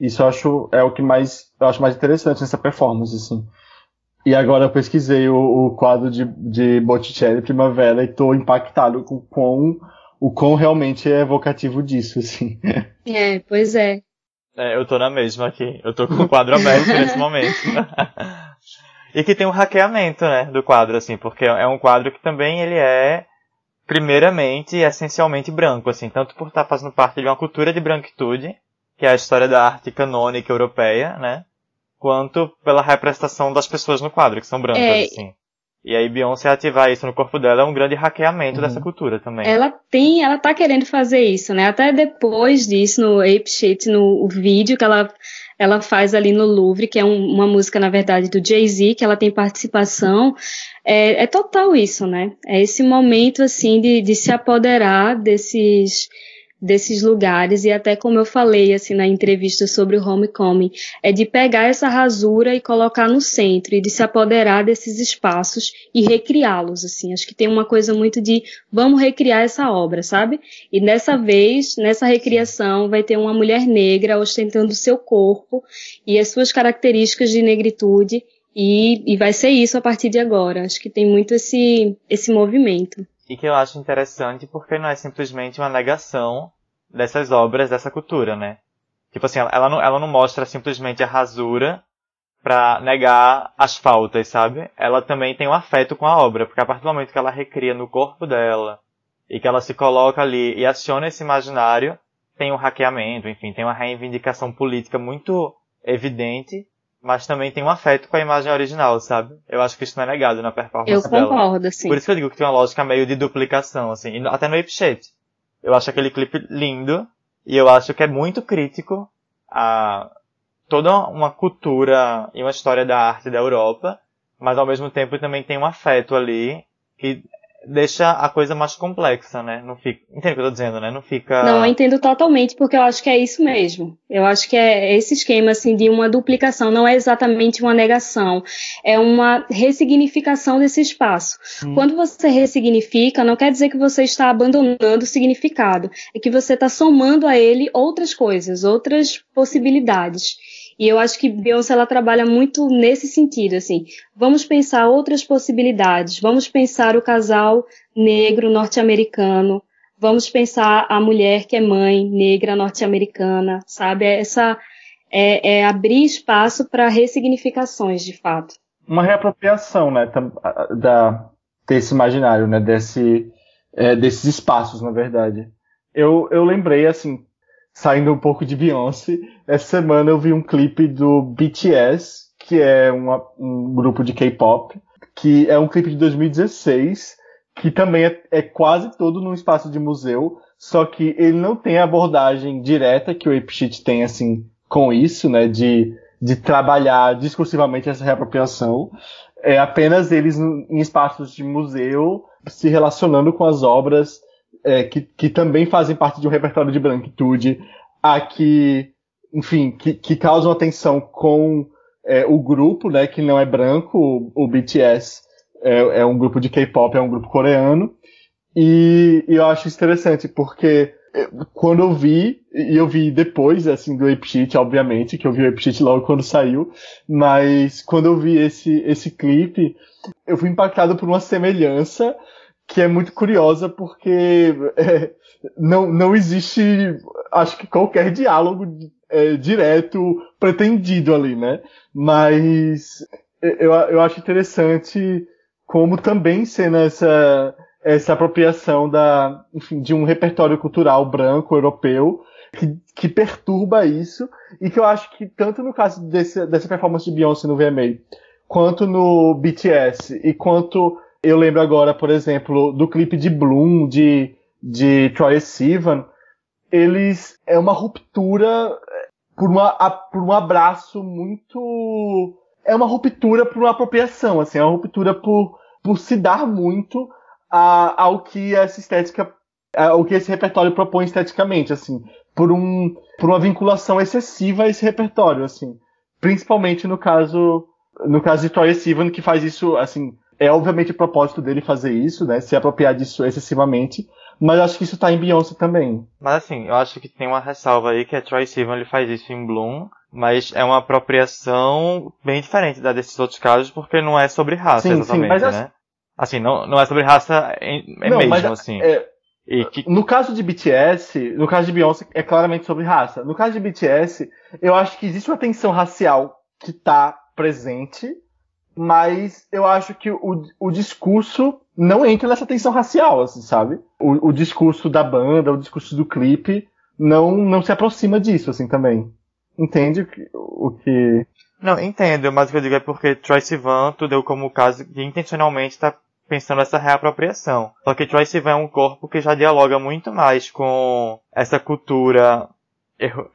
Speaker 3: Isso eu acho é o que mais eu acho mais interessante nessa performance, assim. E agora eu pesquisei o, o quadro de, de Botticelli Primavera e estou impactado com quão, o quão realmente é evocativo disso, assim.
Speaker 1: É, pois é.
Speaker 2: É, eu tô na mesma aqui. Eu tô com o quadro aberto nesse momento. e que tem um hackeamento, né, do quadro, assim, porque é um quadro que também ele é primeiramente e essencialmente branco, assim, tanto por estar fazendo parte de uma cultura de branquitude, que é a história da arte canônica europeia, né? Quanto pela representação das pessoas no quadro, que são brancas, é... assim. E aí Beyoncé ativar isso no corpo dela é um grande hackeamento uhum. dessa cultura também.
Speaker 1: Ela tem, ela tá querendo fazer isso, né? Até depois disso, no Ape Shit, no vídeo que ela, ela faz ali no Louvre, que é um, uma música, na verdade, do Jay-Z, que ela tem participação. É, é total isso, né? É esse momento, assim, de, de se apoderar desses desses lugares e até como eu falei assim na entrevista sobre o homecoming, é de pegar essa rasura e colocar no centro e de se apoderar desses espaços e recriá-los assim. Acho que tem uma coisa muito de vamos recriar essa obra, sabe? E dessa vez, nessa recriação vai ter uma mulher negra ostentando seu corpo e as suas características de negritude e, e vai ser isso a partir de agora. Acho que tem muito esse esse movimento
Speaker 2: e que eu acho interessante porque não é simplesmente uma negação dessas obras, dessa cultura, né? Tipo assim, ela não, ela não mostra simplesmente a rasura para negar as faltas, sabe? Ela também tem um afeto com a obra, porque a partir do momento que ela recria no corpo dela e que ela se coloca ali e aciona esse imaginário, tem um hackeamento, enfim, tem uma reivindicação política muito evidente, mas também tem um afeto com a imagem original, sabe? Eu acho que isso não é negado na performance dela.
Speaker 1: Eu concordo, sim.
Speaker 2: Por isso que eu digo que tem uma lógica meio de duplicação, assim, até no Ape Shade. Eu acho aquele clipe lindo e eu acho que é muito crítico a toda uma cultura e uma história da arte da Europa, mas ao mesmo tempo também tem um afeto ali que deixa a coisa mais complexa, né? Não fica. Entende o que eu tô dizendo, né? Não fica.
Speaker 1: Não, eu entendo totalmente, porque eu acho que é isso mesmo. Eu acho que é esse esquema, assim, de uma duplicação, não é exatamente uma negação. É uma ressignificação desse espaço. Hum. Quando você ressignifica, não quer dizer que você está abandonando o significado. É que você está somando a ele outras coisas, outras possibilidades. E eu acho que Beyoncé ela trabalha muito nesse sentido, assim. Vamos pensar outras possibilidades, vamos pensar o casal negro norte-americano, vamos pensar a mulher que é mãe negra norte-americana, sabe? É essa é, é abrir espaço para ressignificações, de fato.
Speaker 3: Uma reapropriação, né, da desse imaginário, né, desse é, desses espaços, na verdade. Eu, eu lembrei assim, saindo um pouco de Beyoncé, essa semana eu vi um clipe do BTS, que é uma, um grupo de K-pop, que é um clipe de 2016, que também é, é, quase todo num espaço de museu, só que ele não tem a abordagem direta que o Ape Sheet tem, assim, com isso, né, de de trabalhar discursivamente essa reapropriação. É apenas eles em espaços de museu se relacionando com as obras é, que, que também fazem parte de um repertório de branquitude, a que, enfim, que, que causam atenção com é, o grupo, né, que não é branco, o, o BTS é, é, um grupo de K-pop, é um grupo coreano, e, e eu acho interessante porque quando eu vi, e eu vi depois, assim, do Ape Sheet, obviamente, que eu vi o Ape Sheet logo quando saiu, mas quando eu vi esse, esse clipe, eu fui impactado por uma semelhança que é muito curiosa porque é, não, não existe, acho que qualquer diálogo é, direto pretendido ali, né? Mas eu, eu acho interessante como também sendo essa essa apropriação da, enfim, de um repertório cultural branco europeu que, que perturba isso e que eu acho que tanto no caso desse, dessa performance de Beyoncé no VMA quanto no BTS e quanto eu lembro agora, por exemplo, do clipe de Bloom de de Troye Sivan, eles é uma ruptura por, uma, por um abraço muito é uma ruptura por uma apropriação, assim, é uma ruptura por, por se dar muito a, ao que essa estética, ao que esse repertório propõe esteticamente, assim, por um, por uma vinculação excessiva a esse repertório, assim, principalmente no caso, no caso de Troy Sivan, que faz isso, assim, é obviamente o propósito dele fazer isso, né, se apropriar disso excessivamente, mas acho que isso tá em Beyoncé também.
Speaker 2: Mas assim, eu acho que tem uma ressalva aí que a Troy Sivan ele faz isso em Bloom, mas é uma apropriação bem diferente da desses outros casos, porque não é sobre raça, sim, exatamente, sim, mas né? Assim, não, não é sobre raça é, é não, mesmo, mas, assim. É,
Speaker 3: que... No caso de BTS, no caso de Beyoncé, é claramente sobre raça. No caso de BTS, eu acho que existe uma tensão racial que tá presente, mas eu acho que o, o discurso não entra nessa tensão racial, assim, sabe? O, o discurso da banda, o discurso do clipe, não, não se aproxima disso, assim, também. Entende o que, o que...
Speaker 2: Não, entendo, mas o que eu digo é porque Troy Sivan, tu deu como caso que intencionalmente tá pensando nessa reapropriação. Só que Troy Sivan é um corpo que já dialoga muito mais com essa cultura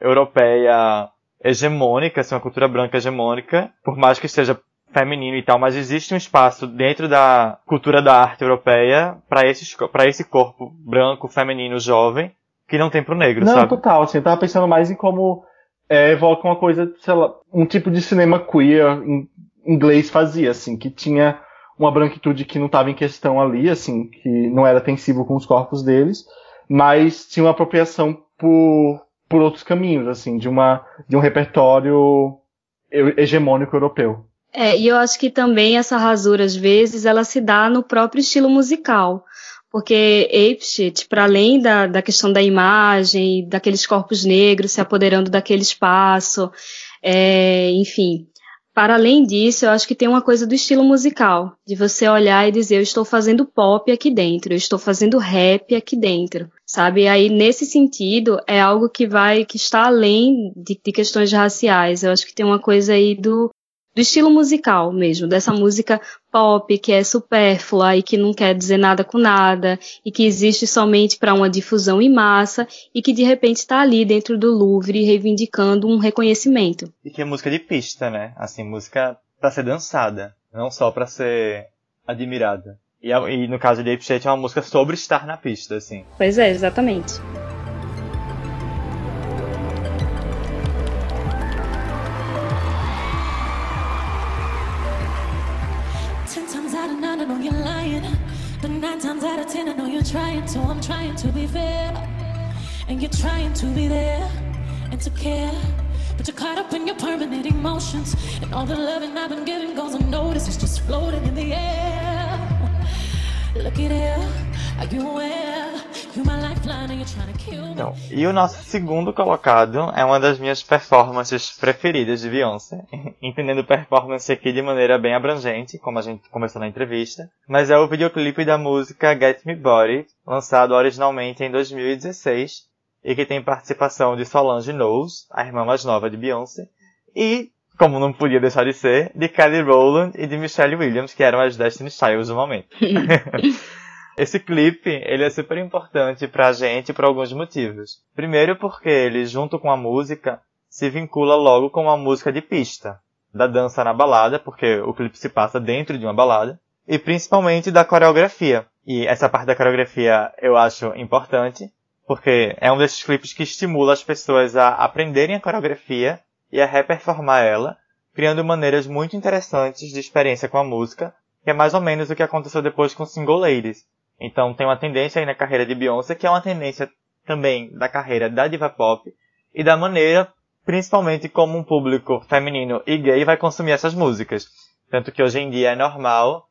Speaker 2: europeia hegemônica, assim, uma cultura branca hegemônica, por mais que seja feminino e tal, mas existe um espaço dentro da cultura da arte europeia para esse, pra esse corpo branco, feminino, jovem, que não tem pro negro,
Speaker 3: não,
Speaker 2: sabe?
Speaker 3: Não, total, assim, eu tava pensando mais em como é, evoca uma coisa, sei lá, um tipo de cinema queer em inglês fazia, assim, que tinha uma branquitude que não estava em questão ali, assim, que não era tensível com os corpos deles, mas tinha uma apropriação por, por outros caminhos, assim, de uma de um repertório hegemônico europeu.
Speaker 1: É, e eu acho que também essa rasura, às vezes, ela se dá no próprio estilo musical. Porque Apeshit, para além da, da questão da imagem, daqueles corpos negros se apoderando daquele espaço, é, enfim, para além disso, eu acho que tem uma coisa do estilo musical, de você olhar e dizer, eu estou fazendo pop aqui dentro, eu estou fazendo rap aqui dentro, sabe? E aí, nesse sentido, é algo que vai, que está além de, de questões raciais. Eu acho que tem uma coisa aí do, do estilo musical mesmo, dessa música pop que é supérflua e que não quer dizer nada com nada e que existe somente para uma difusão em massa e que de repente está ali dentro do Louvre reivindicando um reconhecimento.
Speaker 2: E que é música de pista, né? Assim, música para ser dançada, não só para ser admirada. E, e, no caso de Ape é uma música sobre estar na pista, assim.
Speaker 1: Pois é, exatamente. Times out of ten, I know you're trying to, I'm trying to be fair. And you're trying to be there and to care. But you're caught up in your permanent emotions. And all the loving I've been giving goes unnoticed. It's just floating in the air.
Speaker 2: Então, e o nosso segundo colocado é uma das minhas performances preferidas de Beyoncé, entendendo performance aqui de maneira bem abrangente, como a gente começou na entrevista, mas é o videoclipe da música Get Me Body, lançado originalmente em 2016, e que tem participação de Solange Knowles, a irmã mais nova de Beyoncé, e, como não podia deixar de ser, de Kelly Rowland e de Michelle Williams, que eram as Destiny Styles do momento. Esse clipe, ele é super importante pra gente por alguns motivos. Primeiro porque ele, junto com a música, se vincula logo com uma música de pista, da dança na balada, porque o clipe se passa dentro de uma balada, e principalmente da coreografia. E essa parte da coreografia eu acho importante, porque é um desses clipes que estimula as pessoas a aprenderem a coreografia e a reperformar ela, criando maneiras muito interessantes de experiência com a música, que é mais ou menos o que aconteceu depois com Single Ladies. Então tem uma tendência aí na carreira de Beyoncé, que é uma tendência também da carreira da diva pop, e da maneira, principalmente como um público feminino e gay vai consumir essas músicas. Tanto que hoje em dia é normal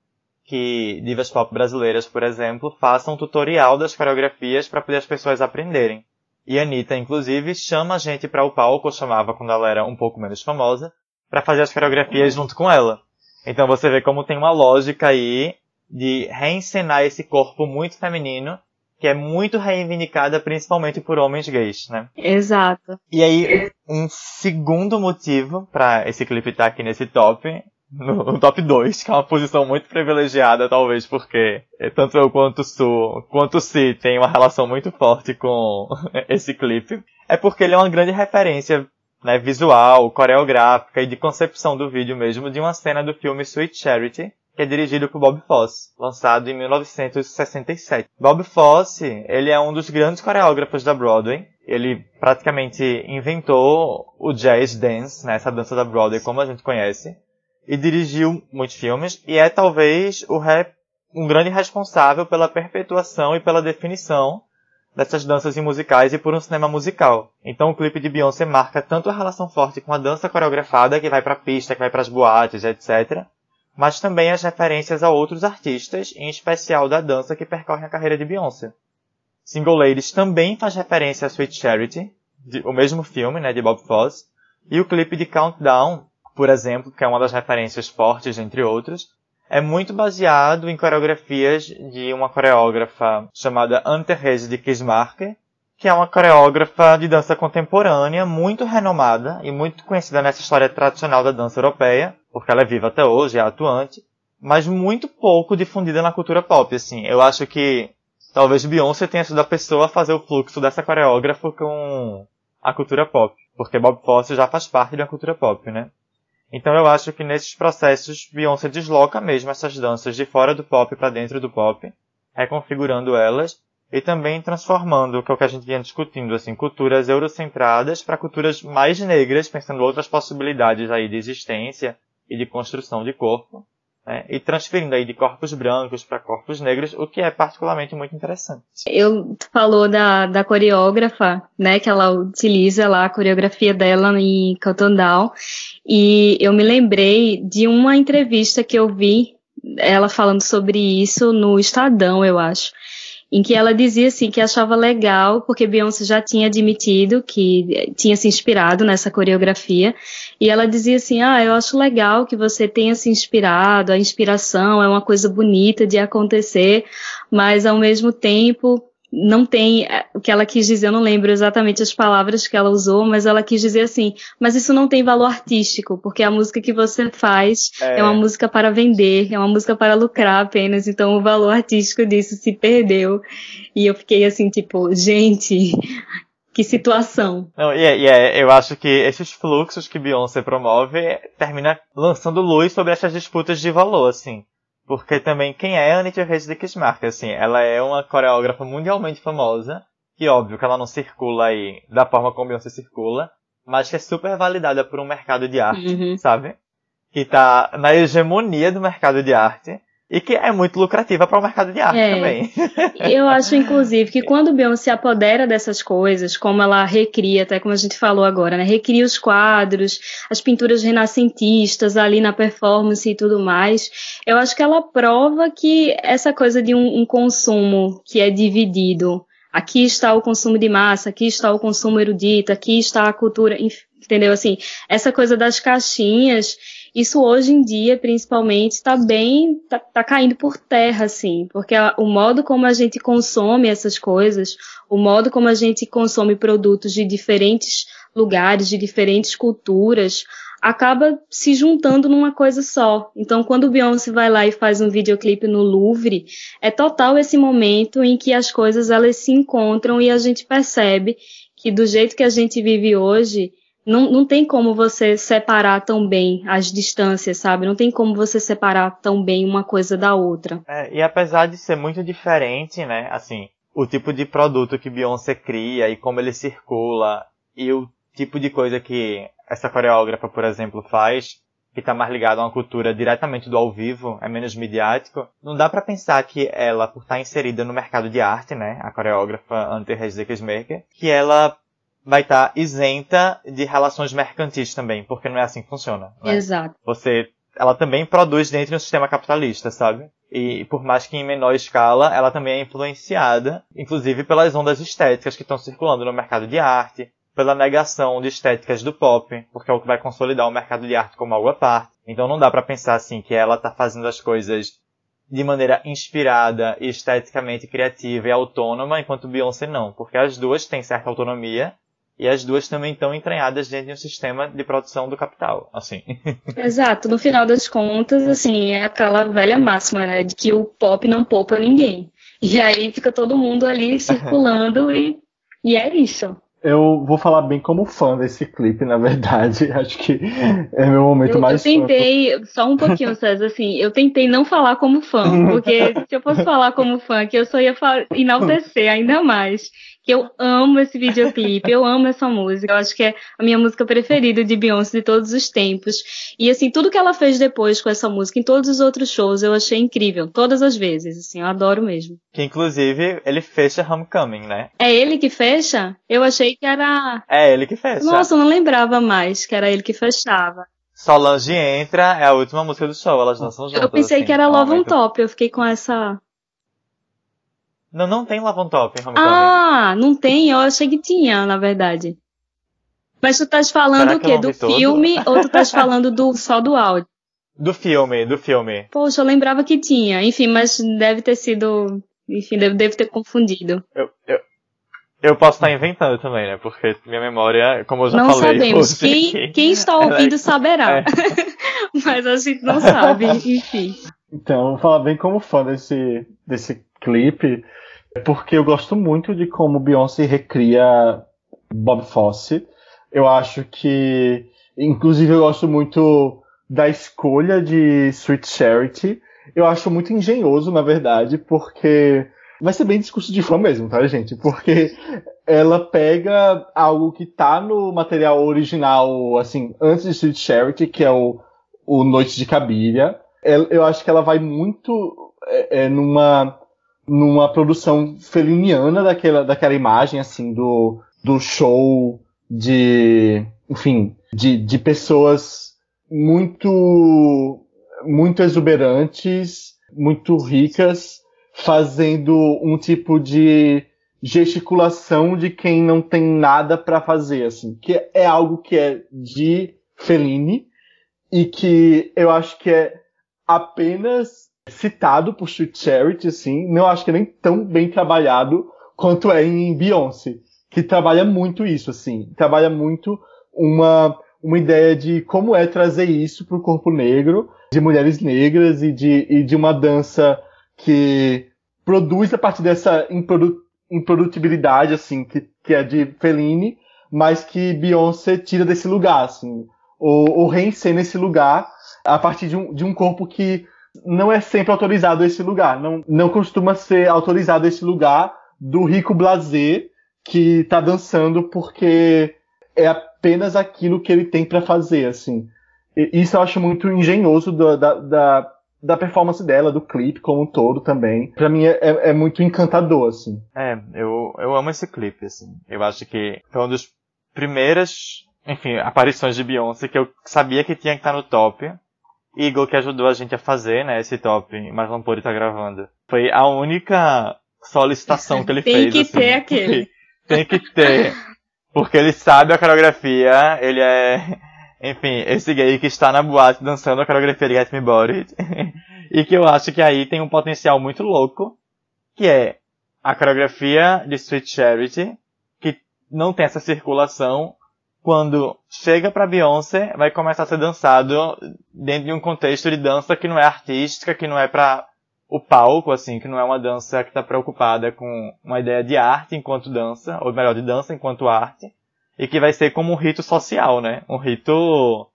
Speaker 2: que divas pop brasileiras, por exemplo, façam um tutorial das coreografias para poder as pessoas aprenderem. E a Anitta, inclusive, chama a gente para o palco, chamava quando ela era um pouco menos famosa, para fazer as coreografias junto com ela. Então você vê como tem uma lógica aí de reencenar esse corpo muito feminino, que é muito reivindicada principalmente por homens gays, né?
Speaker 1: Exato.
Speaker 2: E aí, um segundo motivo para esse clipe estar tá aqui nesse top no, no, top 2, que é uma posição muito privilegiada, talvez, porque tanto eu quanto o Su, quanto o Si tem uma relação muito forte com esse clipe. É porque ele é uma grande referência né, visual, coreográfica e de concepção do vídeo mesmo de uma cena do filme Sweet Charity, que é dirigido por Bob Fosse, lançado em 1967. Bob Fosse, ele é um dos grandes coreógrafos da Broadway. Ele praticamente inventou o jazz dance, né, essa dança da Broadway como a gente conhece e dirigiu muitos filmes e é talvez o rap um grande responsável pela perpetuação e pela definição dessas danças e musicais e por um cinema musical. Então o clipe de Beyoncé marca tanto a relação forte com a dança coreografada que vai para a pista, que vai para as boates, etc., mas também as referências a outros artistas, em especial da dança que percorrem a carreira de Beyoncé. Single Ladies também faz referência a Sweet Charity, de, o mesmo filme, né, de Bob Fosse, e o clipe de Countdown por exemplo, que é uma das referências fortes, entre outros, é muito baseado em coreografias de uma coreógrafa chamada Ante de Kismarker, que é uma coreógrafa de dança contemporânea muito renomada e muito conhecida nessa história tradicional da dança europeia, porque ela é viva até hoje, é atuante, mas muito pouco difundida na cultura pop, assim. Eu acho que talvez Beyoncé tenha sido a pessoa a fazer o fluxo dessa coreógrafa com a cultura pop, porque Bob Fosse já faz parte da cultura pop, né? Então eu acho que nesses processos Beyoncé desloca mesmo essas danças de fora do pop para dentro do pop, reconfigurando elas e também transformando, que é o que a gente vinha discutindo, assim, culturas eurocentradas para culturas mais negras, pensando outras possibilidades aí de existência e de construção de corpo, né? e transferindo aí de corpos brancos para corpos negros, o que é particularmente muito interessante.
Speaker 1: Eu falou da, da coreógrafa, né, que ela utiliza lá a coreografia dela em Cotton Down, e eu me lembrei de uma entrevista que eu vi ela falando sobre isso no Estadão, eu acho em que ela dizia assim que achava legal porque Beyoncé já tinha admitido que tinha se inspirado nessa coreografia. E ela dizia assim: "Ah, eu acho legal que você tenha se inspirado, a inspiração é uma coisa bonita de acontecer, mas ao mesmo tempo não tem é, o que ela quis dizer, eu não lembro exatamente as palavras que ela usou, mas ela quis dizer assim, mas isso não tem valor artístico, porque a música que você faz é, é uma música para vender, é uma música para lucrar apenas, então o valor artístico disso se perdeu. E eu fiquei assim, tipo, gente, que situação.
Speaker 2: Não, e, é, e é, eu acho que esses fluxos que Beyoncé promove termina lançando luz sobre essas disputas de valor, assim. Porque também quem é a Anita Reis de Kismark, assim, ela é uma coreógrafa mundialmente famosa, que óbvio que ela não circula aí da forma como Beyoncé circula, mas que é super validada por um mercado de arte, uhum. sabe? Que tá na hegemonia do mercado de arte e que é muito lucrativa para o mercado de arte é. também.
Speaker 1: Eu acho, inclusive, que quando Beyoncé se apodera dessas coisas, como ela recria, até como a gente falou agora, né? Recria os quadros, as pinturas renascentistas ali na performance e tudo mais, eu acho que ela prova que essa coisa de um, um consumo que é dividido, aqui está o consumo de massa, aqui está o consumo erudito, aqui está a cultura, entendeu? Assim, essa coisa das caixinhas isso hoje em dia, principalmente, está bem, tá, tá, caindo por terra, assim, porque a, o modo como a gente consome essas coisas, o modo como a gente consome produtos de diferentes lugares, de diferentes culturas, acaba se juntando numa coisa só. Então, quando o Beyoncé vai lá e faz um videoclipe no Louvre, é total esse momento em que as coisas elas se encontram e a gente percebe que do jeito que a gente vive hoje, Não, não tem como você separar tão bem as distâncias, sabe? Não tem como você separar tão bem uma coisa da outra.
Speaker 2: É, e apesar de ser muito diferente, né? Assim, o tipo de produto que Beyoncé cria e como ele circula e o tipo de coisa que essa coreógrafa, por exemplo, faz, que está mais ligado a uma cultura diretamente do ao vivo, é menos midiático, não dá para pensar que ela, por estar tá inserida no mercado de arte, né, a coreógrafa Ante Maker, que ela vai estar tá isenta de relações mercantis também, porque não é assim que funciona. Né?
Speaker 1: Exato.
Speaker 2: Você, ela também produz dentro de um sistema capitalista, sabe? E por mais que em menor escala, ela também é influenciada, inclusive pelas ondas estéticas que estão circulando no mercado de arte, pela negação de estéticas do pop, porque é o que vai consolidar o mercado de arte como algo à parte. Então não dá para pensar assim que ela tá fazendo as coisas de maneira inspirada e esteticamente criativa e autônoma, enquanto Beyoncé não, porque as duas têm certa autonomia e as duas também estão entranhadas dentro de um sistema de produção do capital, assim.
Speaker 1: Exato, no final das contas, assim, é aquela velha máxima, né, de que o pop não poupa ninguém. E aí fica todo mundo ali circulando e, e é isso.
Speaker 3: Eu vou falar bem como fã desse clipe, na verdade. Acho que é meu momento
Speaker 1: eu,
Speaker 3: mais
Speaker 1: Eu tentei, fã. só um pouquinho, César, assim, eu tentei não falar como fã, porque se eu fosse falar como fã, que eu só ia enaltecer ainda mais que eu amo esse videoclipe, eu amo essa música. Eu acho que é a minha música preferida de Beyoncé de todos os tempos. E assim, tudo que ela fez depois com essa música, em todos os outros shows, eu achei incrível, todas as vezes, assim, eu adoro mesmo.
Speaker 2: Que inclusive ele fecha Homecoming, né?
Speaker 1: É ele que fecha? Eu achei que era
Speaker 2: É ele que fecha.
Speaker 1: Nossa, eu não lembrava mais que era ele que fechava.
Speaker 2: Solange entra, é a última música do show, elas dançam juntas.
Speaker 1: Eu pensei
Speaker 2: assim,
Speaker 1: que era Love on Top, eu fiquei com essa
Speaker 2: não, não tem Love on Top em
Speaker 1: Homecoming. Ah, não tem? Eu achei que tinha, na verdade. Mas tu estás falando o quê? Do filme ou tu estás falando do, só do áudio?
Speaker 2: Do filme, do filme.
Speaker 1: Poxa, eu lembrava que tinha. Enfim, mas deve ter sido. Enfim, deve, deve ter confundido.
Speaker 2: Eu, eu, eu posso estar inventando também, né? Porque minha memória, como eu já
Speaker 1: não
Speaker 2: falei.
Speaker 1: Não sabemos. Quem, quem está ouvindo é... saberá. É. mas a gente não sabe, enfim.
Speaker 3: Então, vou falar bem como fã desse, desse clipe. É porque eu gosto muito de como Beyoncé recria Bob Fosse. Eu acho que, inclusive, eu gosto muito da escolha de Sweet Charity. Eu acho muito engenhoso, na verdade, porque vai ser bem discurso de fã mesmo, tá, gente? Porque ela pega algo que tá no material original, assim, antes de Sweet Charity, que é o, o Noite de Cabiria. Eu acho que ela vai muito é, é, numa numa produção feliniana daquela, daquela imagem, assim, do, do show de, enfim, de, de pessoas muito, muito exuberantes, muito ricas, fazendo um tipo de gesticulação de quem não tem nada para fazer, assim, que é algo que é de Fellini e que eu acho que é apenas citado por Street Charity, assim, não acho que é nem tão bem trabalhado quanto é em Beyoncé, que trabalha muito isso, assim, trabalha muito uma, uma ideia de como é trazer isso para o corpo negro, de mulheres negras e de, e de uma dança que produz a partir dessa improdu improdutibilidade, assim, que, que é de Fellini, mas que Beyoncé tira desse lugar, assim, ou, ou reencena esse lugar a partir de um, de um corpo que não é sempre autorizado esse lugar. Não, não costuma ser autorizado esse lugar do rico blazer que tá dançando porque é apenas aquilo que ele tem para fazer, assim. E isso eu acho muito engenhoso da, da, da, da, performance dela, do clipe como um todo também. Para mim é, é, muito encantador, assim.
Speaker 2: É, eu, eu amo esse clipe, assim. Eu acho que foi uma das primeiras, enfim, aparições de Beyoncé que eu sabia que tinha que estar no top. Eagle que ajudou a gente a fazer, né, esse top, mas não pôde estar gravando. Foi a única solicitação que ele
Speaker 1: tem
Speaker 2: fez.
Speaker 1: Tem que
Speaker 2: assim,
Speaker 1: ter aquele.
Speaker 2: Tem que ter. Porque ele sabe a coreografia, ele é, enfim, esse gay que está na boate dançando a coreografia de Get Me Body. e que eu acho que aí tem um potencial muito louco, que é a coreografia de Sweet Charity, que não tem essa circulação, quando chega pra Beyoncé, vai começar a ser dançado dentro de um contexto de dança que não é artística, que não é para o palco, assim, que não é uma dança que está preocupada com uma ideia de arte enquanto dança, ou melhor, de dança enquanto arte, e que vai ser como um rito social, né? Um rito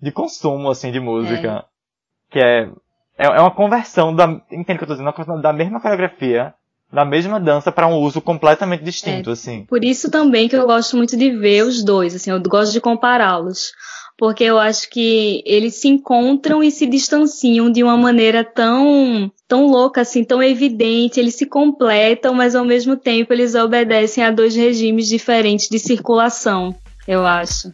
Speaker 2: de consumo, assim, de música. É. Que é, é, é, uma conversão da, entende o que eu tô dizendo? Uma conversão da mesma coreografia, da mesma dança para um uso completamente distinto,
Speaker 1: é,
Speaker 2: assim.
Speaker 1: Por isso também que eu gosto muito de ver os dois, assim, eu gosto de compará-los. Porque eu acho que eles se encontram e se distanciam de uma maneira tão, tão louca, assim, tão evidente. Eles se completam, mas ao mesmo tempo eles obedecem a dois regimes diferentes de circulação, eu acho.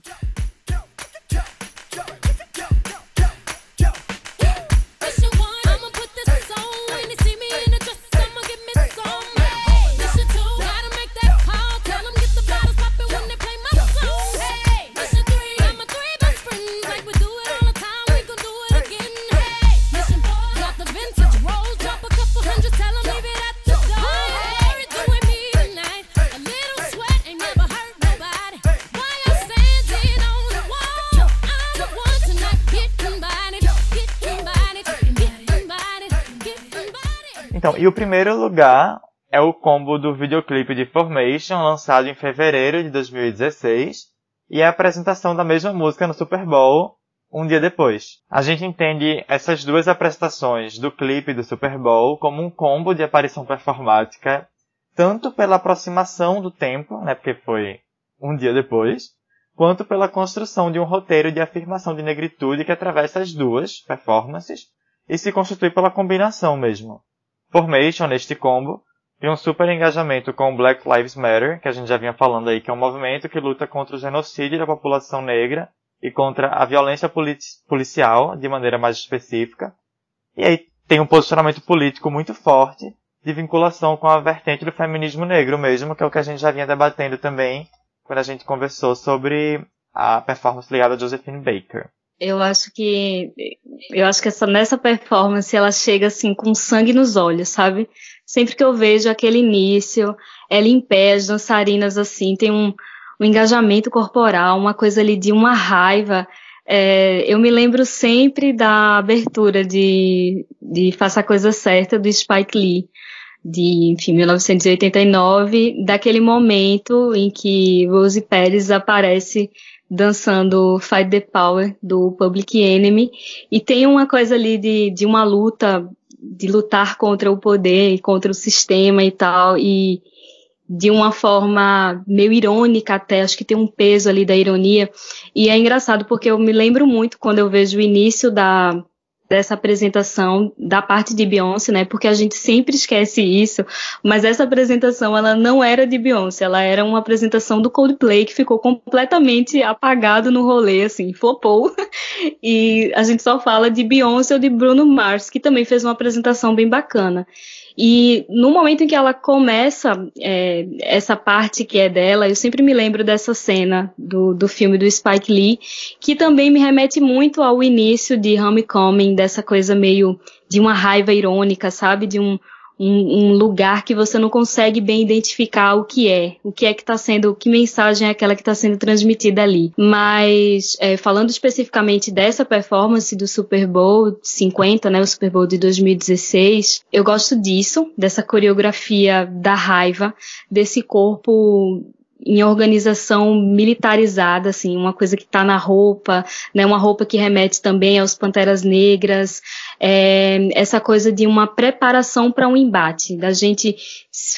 Speaker 2: Então, e o primeiro lugar é o combo do videoclipe de Formation, lançado em fevereiro de 2016, e a apresentação da mesma música no Super Bowl um dia depois. A gente entende essas duas apresentações do clipe do Super Bowl como um combo de aparição performática, tanto pela aproximação do tempo, né, porque foi um dia depois, quanto pela construção de um roteiro de afirmação de negritude que atravessa as duas performances e se constitui pela combinação mesmo. Formation, neste combo, tem um super engajamento com o Black Lives Matter, que a gente já vinha falando aí, que é um movimento que luta contra o genocídio da população negra e contra a violência policial, de maneira mais específica. E aí tem um posicionamento político muito forte de vinculação com a vertente do feminismo negro mesmo, que é o que a gente já vinha debatendo também quando a gente conversou sobre a performance ligada a Josephine Baker
Speaker 1: eu acho que eu acho que essa nessa performance ela chega assim com sangue nos olhos, sabe? Sempre que eu vejo aquele início, ela em pé, as dançarinas assim, tem um, um engajamento corporal, uma coisa ali de uma raiva. É, eu me lembro sempre da abertura de, de Faça a Coisa Certa do Spike Lee, de enfim, 1989, daquele momento em que Rose Pérez aparece dançando Fight the Power do Public Enemy. E tem uma coisa ali de, de uma luta de lutar contra o poder, contra o sistema e tal e de uma forma meio irônica até, acho que tem um peso ali da ironia. E é engraçado porque eu me lembro muito quando eu vejo o início da dessa apresentação da parte de Beyoncé, né? Porque a gente sempre esquece isso, mas essa apresentação ela não era de Beyoncé, ela era uma apresentação do Coldplay que ficou completamente apagado no rolê, assim, flopou. e a gente só fala de Beyoncé ou de Bruno Mars, que também fez uma apresentação bem bacana. E no momento em que ela começa é, essa parte que é dela, eu sempre me lembro dessa cena do, do filme do Spike Lee, que também me remete muito ao início de Homecoming, dessa coisa meio de uma raiva irônica, sabe? De um, um, um, lugar que você não consegue bem identificar o que é, o que é que está sendo, que mensagem é aquela que está sendo transmitida ali. Mas é, falando especificamente dessa performance do Super Bowl 50, né, o Super Bowl de 2016, eu gosto disso, dessa coreografia da raiva, desse corpo em organização militarizada, assim, uma coisa que está na roupa, né, uma roupa que remete também aos Panteras Negras, é, essa coisa de uma preparação para um embate, da gente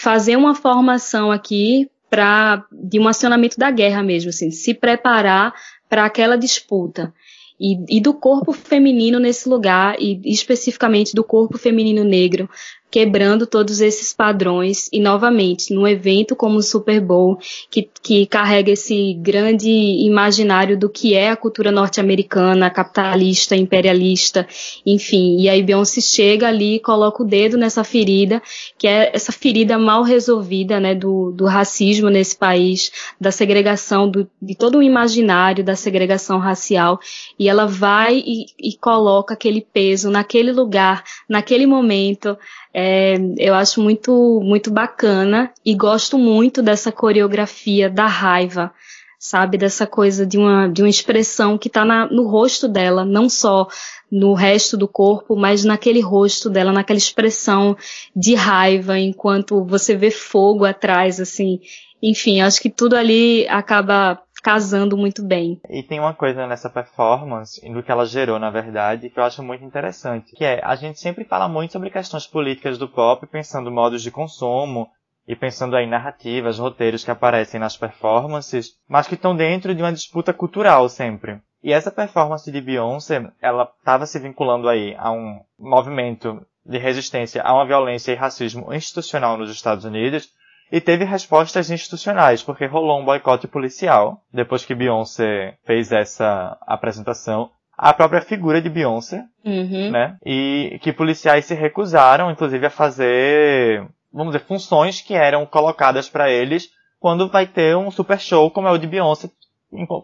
Speaker 1: fazer uma formação aqui para de um acionamento da guerra mesmo, assim, se preparar para aquela disputa. E, e, do corpo feminino nesse lugar, e especificamente do corpo feminino negro, quebrando todos esses padrões e novamente num evento como o Super Bowl que, que carrega esse grande imaginário do que é a cultura norte-americana, capitalista, imperialista, enfim, e aí Beyoncé chega ali e coloca o dedo nessa ferida, que é essa ferida mal resolvida, né, do, do racismo nesse país, da segregação, do, de todo o imaginário da segregação racial, e ela vai e, e coloca aquele peso naquele lugar, naquele momento, é, eu acho muito, muito bacana e gosto muito dessa coreografia da raiva, sabe? Dessa coisa de uma, de uma expressão que está no rosto dela, não só no resto do corpo, mas naquele rosto dela, naquela expressão de raiva, enquanto você vê fogo atrás, assim. Enfim, acho que tudo ali acaba casando muito bem.
Speaker 2: E tem uma coisa nessa performance, do que ela gerou, na verdade, que eu acho muito interessante, que é, a gente sempre fala muito sobre questões políticas do pop, pensando modos de consumo, e pensando aí narrativas, roteiros que aparecem nas performances, mas que estão dentro de uma disputa cultural sempre. E essa performance de Beyoncé, ela estava se vinculando aí a um movimento de resistência a uma violência e racismo institucional nos Estados Unidos, e teve respostas institucionais, porque rolou um boicote policial depois que Beyoncé fez essa apresentação. A própria figura de Beyoncé,
Speaker 1: uhum.
Speaker 2: né? E que policiais se recusaram, inclusive, a fazer, vamos dizer, funções que eram colocadas para eles quando vai ter um super show como é o de Beyoncé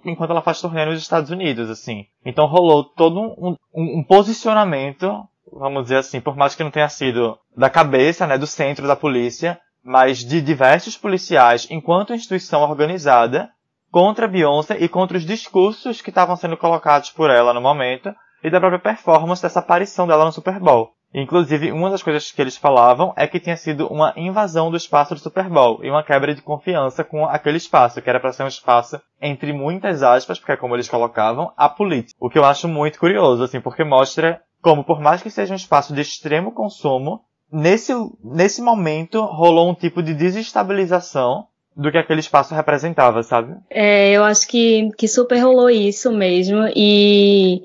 Speaker 2: enquanto ela faz turnê nos Estados Unidos, assim. Então rolou todo um, um, um, posicionamento, vamos dizer assim, por mais que não tenha sido da cabeça, né, do centro da polícia, mas de diversos policiais, enquanto instituição organizada, contra Beyoncé e contra os discursos que estavam sendo colocados por ela no momento e da própria performance dessa aparição dela no Super Bowl. Inclusive, uma das coisas que eles falavam é que tinha sido uma invasão do espaço do Super Bowl e uma quebra de confiança com aquele espaço, que era para ser um espaço, entre muitas aspas, porque é como eles colocavam, a política. O que eu acho muito curioso, assim, porque mostra como, por mais que seja um espaço de extremo consumo, nesse, nesse momento rolou um tipo de desestabilização do que aquele espaço representava, sabe?
Speaker 1: É, eu acho que, que super rolou isso mesmo. E,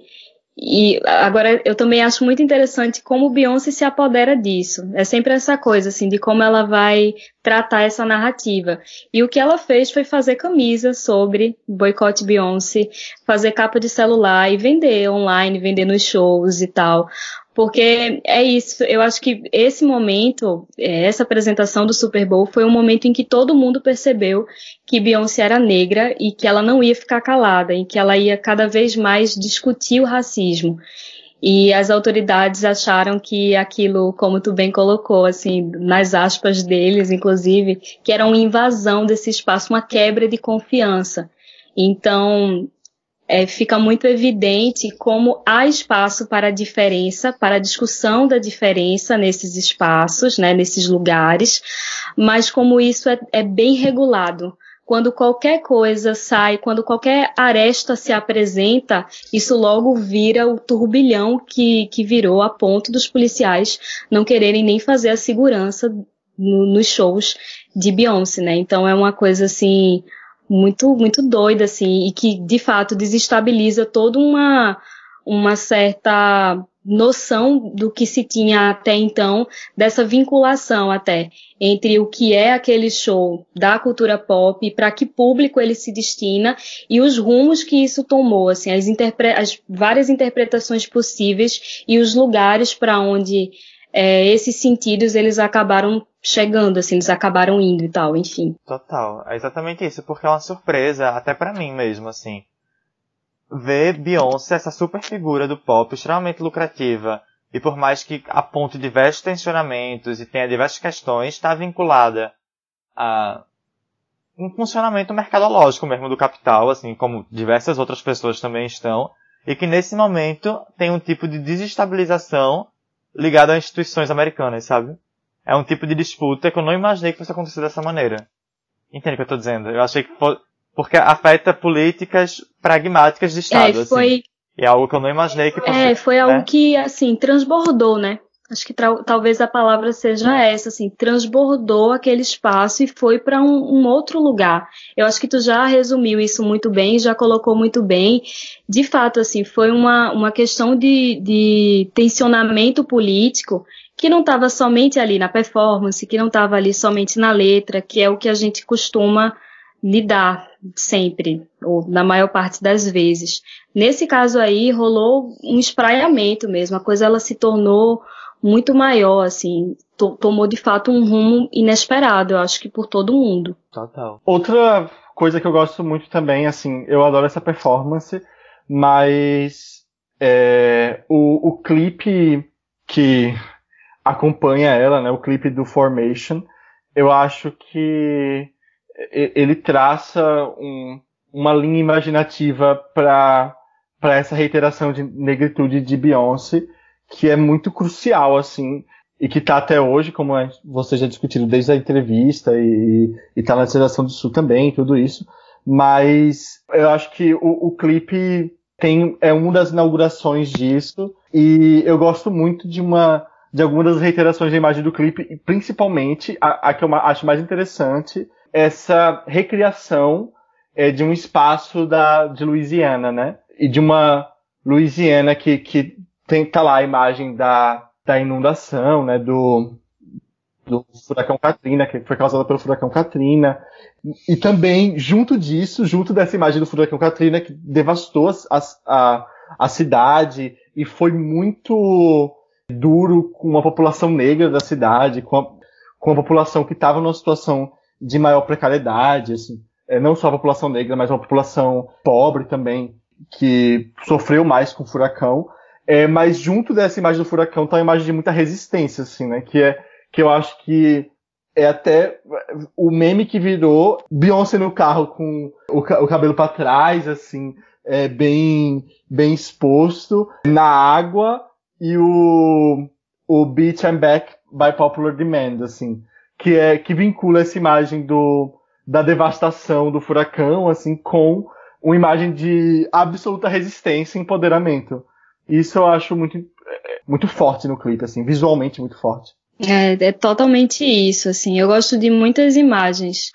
Speaker 1: e agora eu também acho muito interessante como Beyoncé se apodera disso. É sempre essa coisa, assim, de como ela vai tratar essa narrativa. E o que ela fez foi fazer camisa sobre boicote Beyoncé, fazer capa de celular e vender online, vender nos shows e tal. Porque é isso, eu acho que esse momento, é, essa apresentação do Super Bowl foi um momento em que todo mundo percebeu que Beyoncé era negra e que ela não ia ficar calada, e que ela ia cada vez mais discutir o racismo. E as autoridades acharam que aquilo, como tu bem colocou, assim, nas aspas deles, inclusive, que era uma invasão desse espaço, uma quebra de confiança. Então, é, fica muito evidente como há espaço para a diferença, para a discussão da diferença nesses espaços, né, nesses lugares, mas como isso é, é bem regulado. Quando qualquer coisa sai, quando qualquer aresta se apresenta, isso logo vira o turbilhão que, que virou a ponto dos policiais não quererem nem fazer a segurança no, nos shows de Beyoncé, né? Então é uma coisa assim muito muito doida assim e que de fato desestabiliza toda uma uma certa noção do que se tinha até então dessa vinculação até entre o que é aquele show da cultura pop para que público ele se destina e os rumos que isso tomou assim as, as várias interpretações possíveis e os lugares para onde é, esses sentidos eles acabaram chegando, assim, eles acabaram indo e tal, enfim.
Speaker 2: Total, é exatamente isso, porque é uma surpresa, até para mim mesmo, assim. Ver Beyoncé, essa super figura do pop, extremamente lucrativa, e por mais que aponte diversos tensionamentos e tenha diversas questões, está vinculada a um funcionamento mercadológico mesmo do capital, assim como diversas outras pessoas também estão, e que nesse momento tem um tipo de desestabilização ligado a instituições americanas, sabe? É um tipo de disputa que eu não imaginei que fosse acontecer dessa maneira. Entende o que eu estou dizendo? Eu achei que foi, porque afeta políticas pragmáticas de Estado,
Speaker 1: é, foi,
Speaker 2: assim. É algo que eu não imaginei que fosse.
Speaker 1: É, foi algo né? que, assim, transbordou, né? Acho que talvez a palavra seja essa, assim, transbordou aquele espaço e foi para um, um, outro lugar. Eu acho que tu já resumiu isso muito bem, já colocou muito bem. De fato, assim, foi uma, uma questão de, de tensionamento político que não estava somente ali na performance, que não estava ali somente na letra, que é o que a gente costuma lidar sempre, ou na maior parte das vezes. Nesse caso aí, rolou um espraiamento mesmo, a coisa ela se tornou muito maior, assim, to tomou de fato um rumo inesperado, eu acho que por todo mundo.
Speaker 2: Total.
Speaker 3: Outra coisa que eu gosto muito também, assim, eu adoro essa performance, mas é, o, o clipe que acompanha ela, né, o clipe do Formation, eu acho que ele traça um, uma linha imaginativa para essa reiteração de negritude de Beyoncé que é muito crucial, assim. e que está até hoje, como vocês já discutiram desde a entrevista e está na Seleção do Sul também, tudo isso. Mas eu acho que o, o clipe tem é uma das inaugurações disso e eu gosto muito de uma de algumas das reiterações da imagem do clipe, e principalmente a, a que eu acho mais interessante, essa recriação é, de um espaço da, de Louisiana, né? E de uma Louisiana que, que tem, tá lá a imagem da, da inundação, né? Do, do furacão Katrina, que foi causada pelo furacão Katrina. E também, junto disso, junto dessa imagem do furacão Katrina, que devastou a, a, a cidade e foi muito duro com uma população negra da cidade, com a, com a população que estava numa situação de maior precariedade, assim, é, não só a população negra, mas uma população pobre também, que sofreu mais com o furacão. É, mas junto dessa imagem do furacão tá uma imagem de muita resistência, assim, né? Que é que eu acho que é até o meme que virou Beyoncé no carro com o, o cabelo para trás, assim, é, bem bem exposto na água e o, o Beach and Back by Popular Demand, assim, que é que vincula essa imagem do da devastação do furacão, assim, com uma imagem de absoluta resistência e empoderamento. Isso eu acho muito muito forte no clipe, assim, visualmente muito forte.
Speaker 1: É, é totalmente isso, assim. Eu gosto de muitas imagens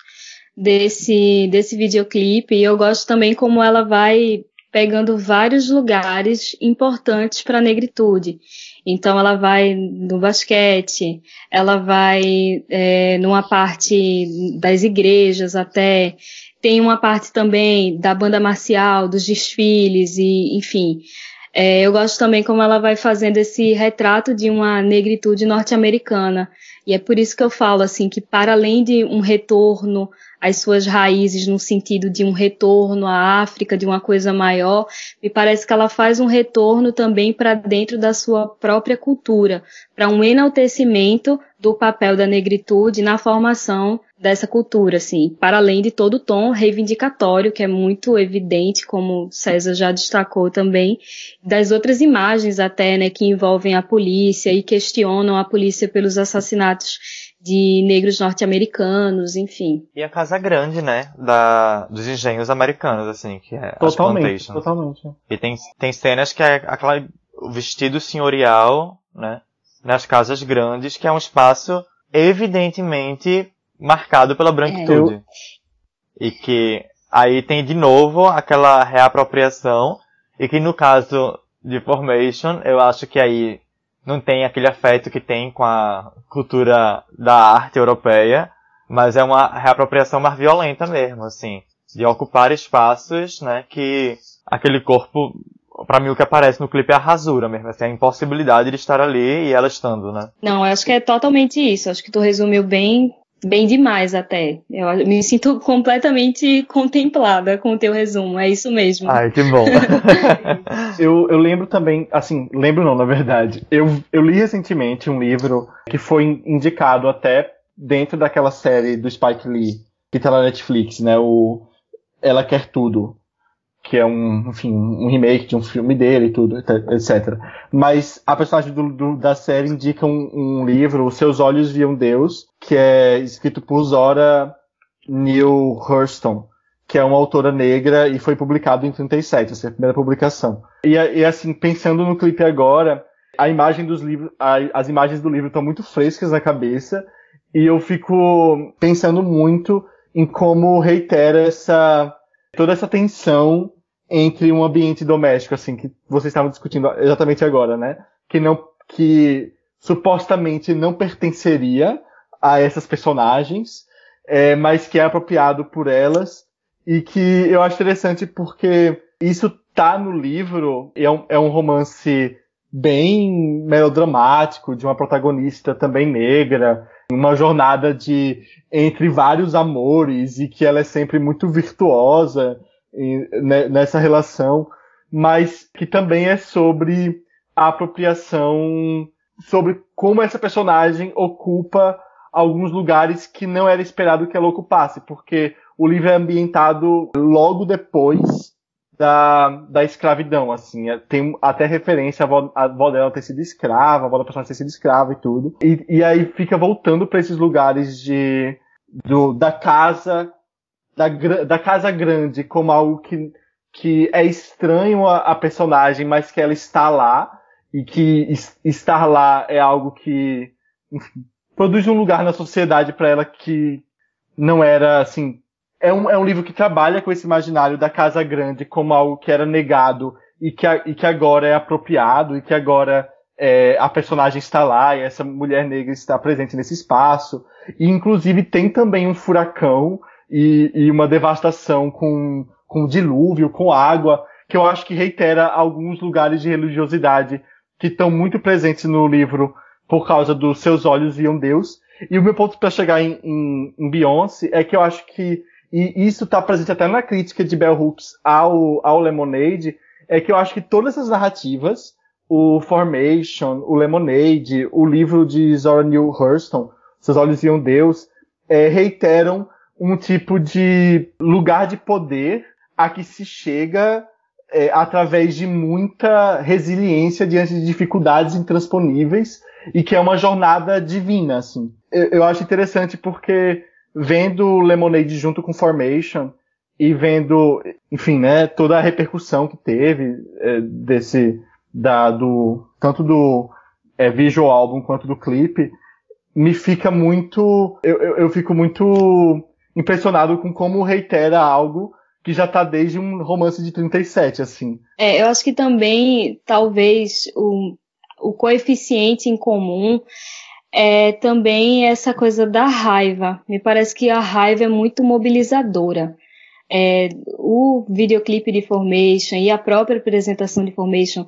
Speaker 1: desse desse videoclipe e eu gosto também como ela vai pegando vários lugares importantes para a negritude. Então ela vai no basquete, ela vai é, numa parte das igrejas até, tem uma parte também da banda marcial, dos desfiles e enfim. É, eu gosto também como ela vai fazendo esse retrato de uma negritude norte-americana. E é por isso que eu falo assim que para além de um retorno as suas raízes no sentido de um retorno à África, de uma coisa maior, me parece que ela faz um retorno também para dentro da sua própria cultura, para um enaltecimento do papel da negritude na formação dessa cultura, assim, para além de todo o tom reivindicatório, que é muito evidente, como César já destacou também, das outras imagens até, né, que envolvem a polícia e questionam a polícia pelos assassinatos de negros norte-americanos, enfim.
Speaker 2: E a casa grande, né, da, dos engenhos americanos, assim, que é
Speaker 3: totalmente, Totalmente.
Speaker 2: E tem, tem cenas que é aquela, o vestido senhorial, né, nas casas grandes, que é um espaço evidentemente marcado pela branquitude. É. E que aí tem de novo aquela reapropriação, e que no caso de Formation, eu acho que aí não tem aquele afeto que tem com a cultura da arte europeia, mas é uma reapropriação mais violenta mesmo, assim, de ocupar espaços, né, que aquele corpo, para mim o que aparece no clipe é a rasura mesmo, assim, a impossibilidade de estar ali e ela estando, né?
Speaker 1: Não, eu acho que é totalmente isso, acho que tu resumiu bem bem demais até. Eu me sinto completamente contemplada com o teu resumo, é isso mesmo.
Speaker 2: Ai, que bom.
Speaker 3: eu, eu lembro também, assim, lembro não, na verdade. Eu, eu li recentemente um livro que foi indicado até dentro daquela série do Spike Lee, que tá na Netflix, né? O Ela Quer Tudo que é um, enfim, um remake de um filme dele e tudo, etc. Mas a personagem do, do, da série indica um, um, livro, Os Seus Olhos Viam Deus, que é escrito por Zora Neale Hurston, que é uma autora negra e foi publicado em 37, essa é a primeira publicação. E, e assim, pensando no clipe agora, a imagem dos livros, a, as imagens do livro estão muito frescas na cabeça e eu fico pensando muito em como reitera essa toda essa tensão entre um ambiente doméstico, assim, que vocês estavam discutindo exatamente agora, né? Que não, que supostamente não pertenceria a essas personagens, é, mas que é apropriado por elas e que eu acho interessante porque isso tá no livro, é um, é um romance bem melodramático de uma protagonista também negra, uma jornada de entre vários amores e que ela é sempre muito virtuosa nessa relação, mas que também é sobre a apropriação, sobre como essa personagem ocupa alguns lugares que não era esperado que ela ocupasse, porque o livro é ambientado logo depois da, da escravidão, assim. É, tem até referência a avó, dela ter sido escrava, a avó da personagem ter sido escrava e tudo. E, e aí fica voltando para esses lugares de, do, da casa, da, da casa grande como algo que, que é estranho a, a personagem, mas que ela está lá. E que estar lá é algo que enfim, produz um lugar na sociedade para ela que não era assim é um, é um livro que trabalha com esse imaginário da casa grande como algo que era negado e que, e que agora é apropriado e que agora é, a personagem está lá e essa mulher negra está presente nesse espaço. E inclusive tem também um furacão e, e uma devastação com, com dilúvio, com água, que eu acho que reitera alguns lugares de religiosidade que estão muito presentes no livro por causa dos seus olhos viam Deus. E o meu ponto para chegar em, em, em Beyoncé é que eu acho que e isso está presente até na crítica de Bell Hooks ao, ao Lemonade, é que eu acho que todas essas narrativas, o Formation, o Lemonade, o livro de Zora Neale Hurston, Seus Olhos Viam Deus, é, reiteram um tipo de lugar de poder a que se chega é, através de muita resiliência diante de dificuldades intransponíveis e que é uma jornada divina, assim. Eu, eu acho interessante porque vendo Lemonade junto com Formation e vendo, enfim, né, toda a repercussão que teve é, desse, da, do, tanto do é, visual álbum quanto do clipe, me fica muito, eu, eu, eu, fico muito impressionado com como reitera algo que já tá desde um romance de 37, assim.
Speaker 1: É, eu acho que também, talvez, o, o coeficiente em comum é também essa coisa da raiva. Me parece que a raiva é muito mobilizadora. É, o videoclipe de Formation e a própria apresentação de Formation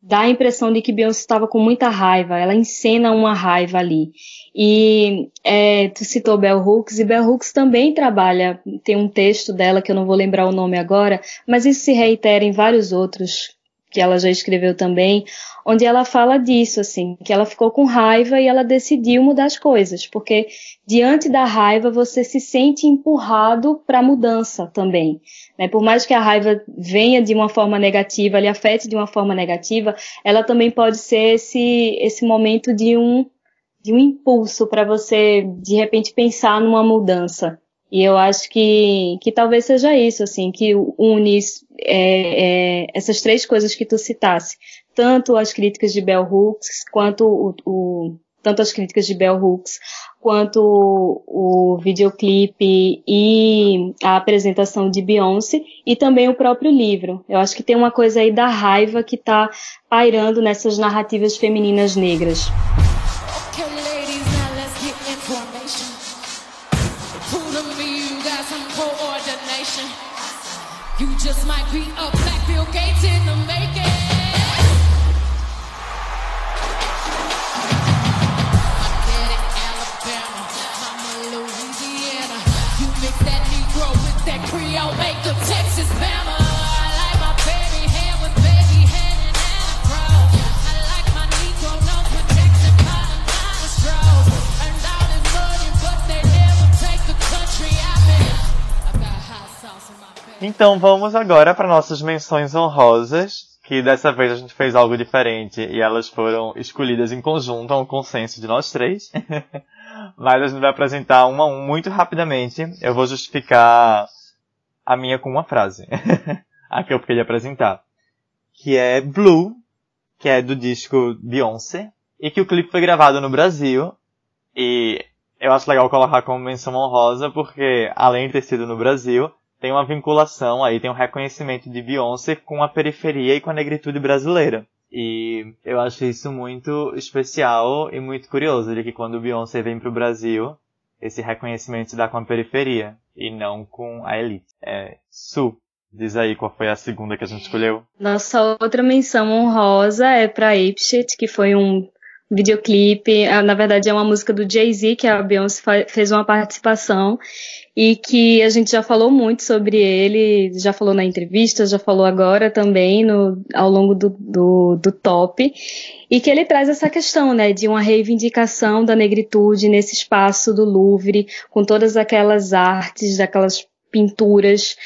Speaker 1: dá a impressão de que Beyoncé estava com muita raiva. Ela encena uma raiva ali. E é, tu citou Bell Hooks, e Bell Hooks também trabalha, tem um texto dela que eu não vou lembrar o nome agora, mas isso se reitera em vários outros que ela já escreveu também, onde ela fala disso, assim, que ela ficou com raiva e ela decidiu mudar as coisas, porque diante da raiva você se sente empurrado para a mudança também. Né? Por mais que a raiva venha de uma forma negativa, lhe afete de uma forma negativa, ela também pode ser esse, esse momento de um, de um impulso para você, de repente, pensar numa mudança. E eu acho que, que talvez seja isso, assim, que une é, é, essas três coisas que tu citasse. Tanto as críticas de Bell Hooks, quanto o, o tanto as críticas de Bell Hooks, quanto o, o videoclipe e a apresentação de Beyoncé, e também o próprio livro. Eu acho que tem uma coisa aí da raiva que está pairando nessas narrativas femininas negras. Just might be a black Bill Gates in the making. You that Negro with that Creole, make the Texas Bama.
Speaker 2: Então vamos agora para nossas menções honrosas, que dessa vez a gente fez algo diferente e elas foram escolhidas em conjunto, a um consenso de nós três. Mas a gente vai apresentar uma a um muito rapidamente. Eu vou justificar a minha com uma frase. a que eu queria apresentar. Que é Blue, que é do disco Beyoncé, e que o clipe foi gravado no Brasil. E eu acho legal colocar como menção honrosa, porque além de ter sido no Brasil, tem uma vinculação aí, tem um reconhecimento de Beyoncé com a periferia e com a negritude brasileira. E eu acho isso muito especial e muito curioso, de que quando Beyoncé vem pro Brasil, esse reconhecimento se dá com a periferia e não com a elite. É, Su, diz aí qual foi a segunda que a gente escolheu.
Speaker 1: Nossa outra menção honrosa é para Apeshit, que foi um videoclipe, é, na verdade é uma música do Jay-Z que a Beyoncé fez uma participação e que a gente já falou muito sobre ele, já falou na entrevista, já falou agora também no, ao longo do, do, do top, e que ele traz essa questão, né, de uma reivindicação da negritude nesse espaço do Louvre, com todas aquelas artes, daquelas pinturas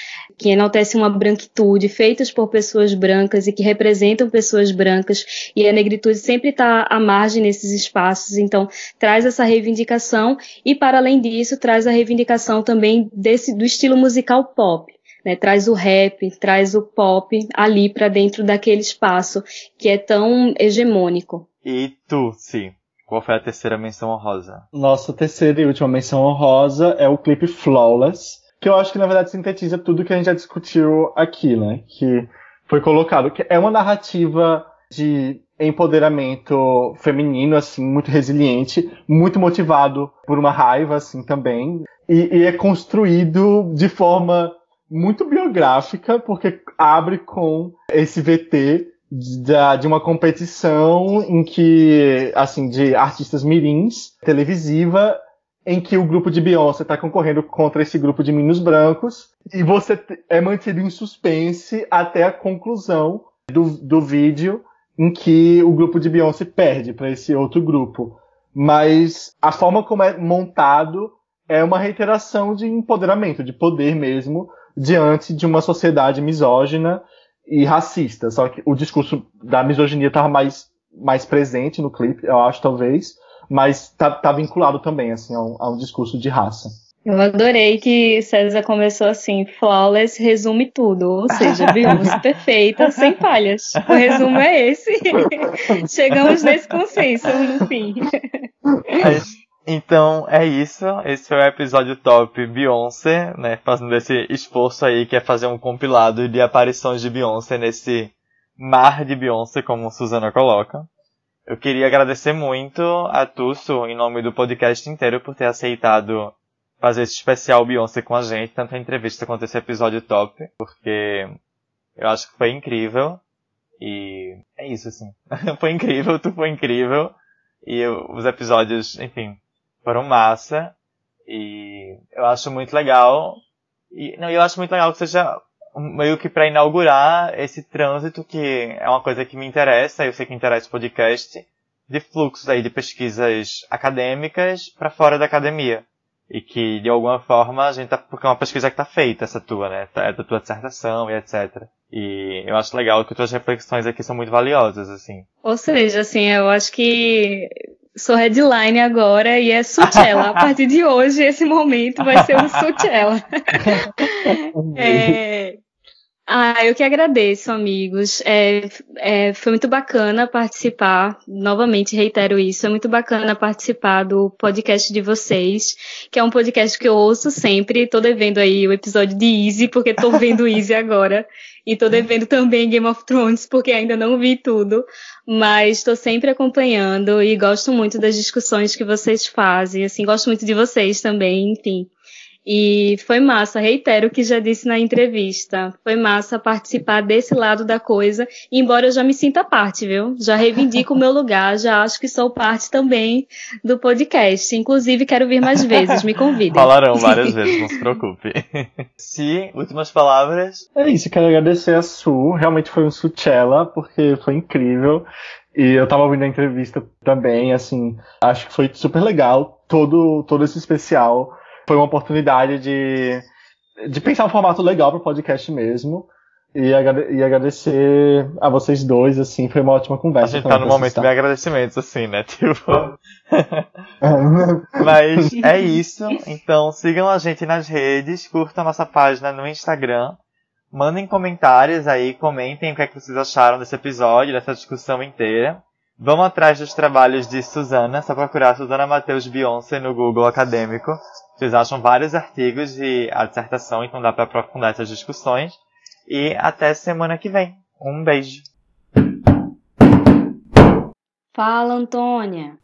Speaker 1: que enaltecem uma branquitude, feitas por pessoas brancas e que representam pessoas brancas, e a negritude sempre está à margem nesses espaços, então traz essa reivindicação e, para além disso, traz a reivindicação também desse, do estilo musical pop. Né, traz o rap, traz o pop ali para dentro daquele espaço que é tão hegemônico.
Speaker 2: E tu, sim, qual foi a terceira menção honrosa?
Speaker 3: Nossa terceira e última menção honrosa é o clipe Flawless, que eu acho que na verdade sintetiza tudo que a gente já discutiu aqui, né? Que foi colocado, que é uma narrativa de empoderamento feminino, assim, muito resiliente, muito motivado por uma raiva, assim, também. E, e é construído de forma muito biográfica, porque abre com esse VT de, de uma competição em que, assim, de artistas mirins, televisiva, em que o grupo de Beyoncé está concorrendo contra esse grupo de meninos brancos, e você é mantido em suspense até a conclusão do, do vídeo em que o grupo de Beyoncé perde para esse outro grupo. Mas a forma como é montado é uma reiteração de empoderamento, de poder mesmo, diante de uma sociedade misógina e racista. Só que o discurso da misoginia estava mais, mais presente no clipe, eu acho, talvez, mas tá, tá vinculado também, assim, a um, a um discurso de raça.
Speaker 1: Eu adorei que César começou assim, flawless resume tudo, ou seja, vimos perfeita, sem falhas. O resumo é esse. Chegamos nesse consenso no fim.
Speaker 2: Então é isso. Esse foi o episódio top Beyoncé, né? Fazendo esse esforço aí que é fazer um compilado de aparições de Beyoncé nesse mar de Beyoncé, como Suzana coloca. Eu queria agradecer muito a Tusso, em nome do podcast inteiro, por ter aceitado fazer esse especial Beyoncé com a gente, tanto a entrevista quanto esse episódio top, porque eu acho que foi incrível. E é isso, assim. foi incrível, tu foi incrível. E eu, os episódios, enfim, foram massa. E eu acho muito legal. E não, eu acho muito legal que seja meio que para inaugurar esse trânsito que é uma coisa que me interessa, eu sei que interessa o podcast, de fluxos aí de pesquisas acadêmicas para fora da academia. E que de alguma forma a gente tá, porque é uma pesquisa que tá feita essa tua, né? Tá, é da tua dissertação e etc. E eu acho legal que tuas reflexões aqui são muito valiosas, assim.
Speaker 1: Ou seja, assim, eu acho que sou headline agora e é Sutella. A partir de hoje, esse momento vai ser um Sutella. é... Ah, eu que agradeço, amigos. É, é, foi muito bacana participar. Novamente, reitero isso. É muito bacana participar do podcast de vocês, que é um podcast que eu ouço sempre. Tô devendo aí o episódio de Easy, porque tô vendo Easy agora. E tô devendo também Game of Thrones, porque ainda não vi tudo. Mas estou sempre acompanhando e gosto muito das discussões que vocês fazem. Assim, gosto muito de vocês também, enfim. E foi massa, reitero o que já disse na entrevista. Foi massa participar desse lado da coisa, embora eu já me sinta parte, viu? Já reivindico o meu lugar, já acho que sou parte também do podcast. Inclusive, quero vir mais vezes, me convidem.
Speaker 2: Falarão várias vezes, não se preocupe. Se, últimas palavras.
Speaker 3: É isso, quero agradecer a Su, realmente foi um Suchela, porque foi incrível. E eu tava ouvindo a entrevista também, assim, acho que foi super legal todo, todo esse especial foi uma oportunidade de, de pensar um formato legal para o podcast mesmo. E, e, agradecer a vocês dois, assim, foi uma ótima conversa.
Speaker 2: A gente tá no momento de agradecimentos, assim, né? Tipo. Mas é isso. Então sigam a gente nas redes, curtam a nossa página no Instagram. Mandem comentários aí, comentem o que, é que vocês acharam desse episódio, dessa discussão inteira. Vamos atrás dos trabalhos de Suzana, só procurar Suzana Matheus Beyoncé no Google acadêmico. Vocês acham vários artigos e a dissertação, então dá para aprofundar essas discussões. E até semana que vem. Um beijo.
Speaker 1: Fala, Antônia.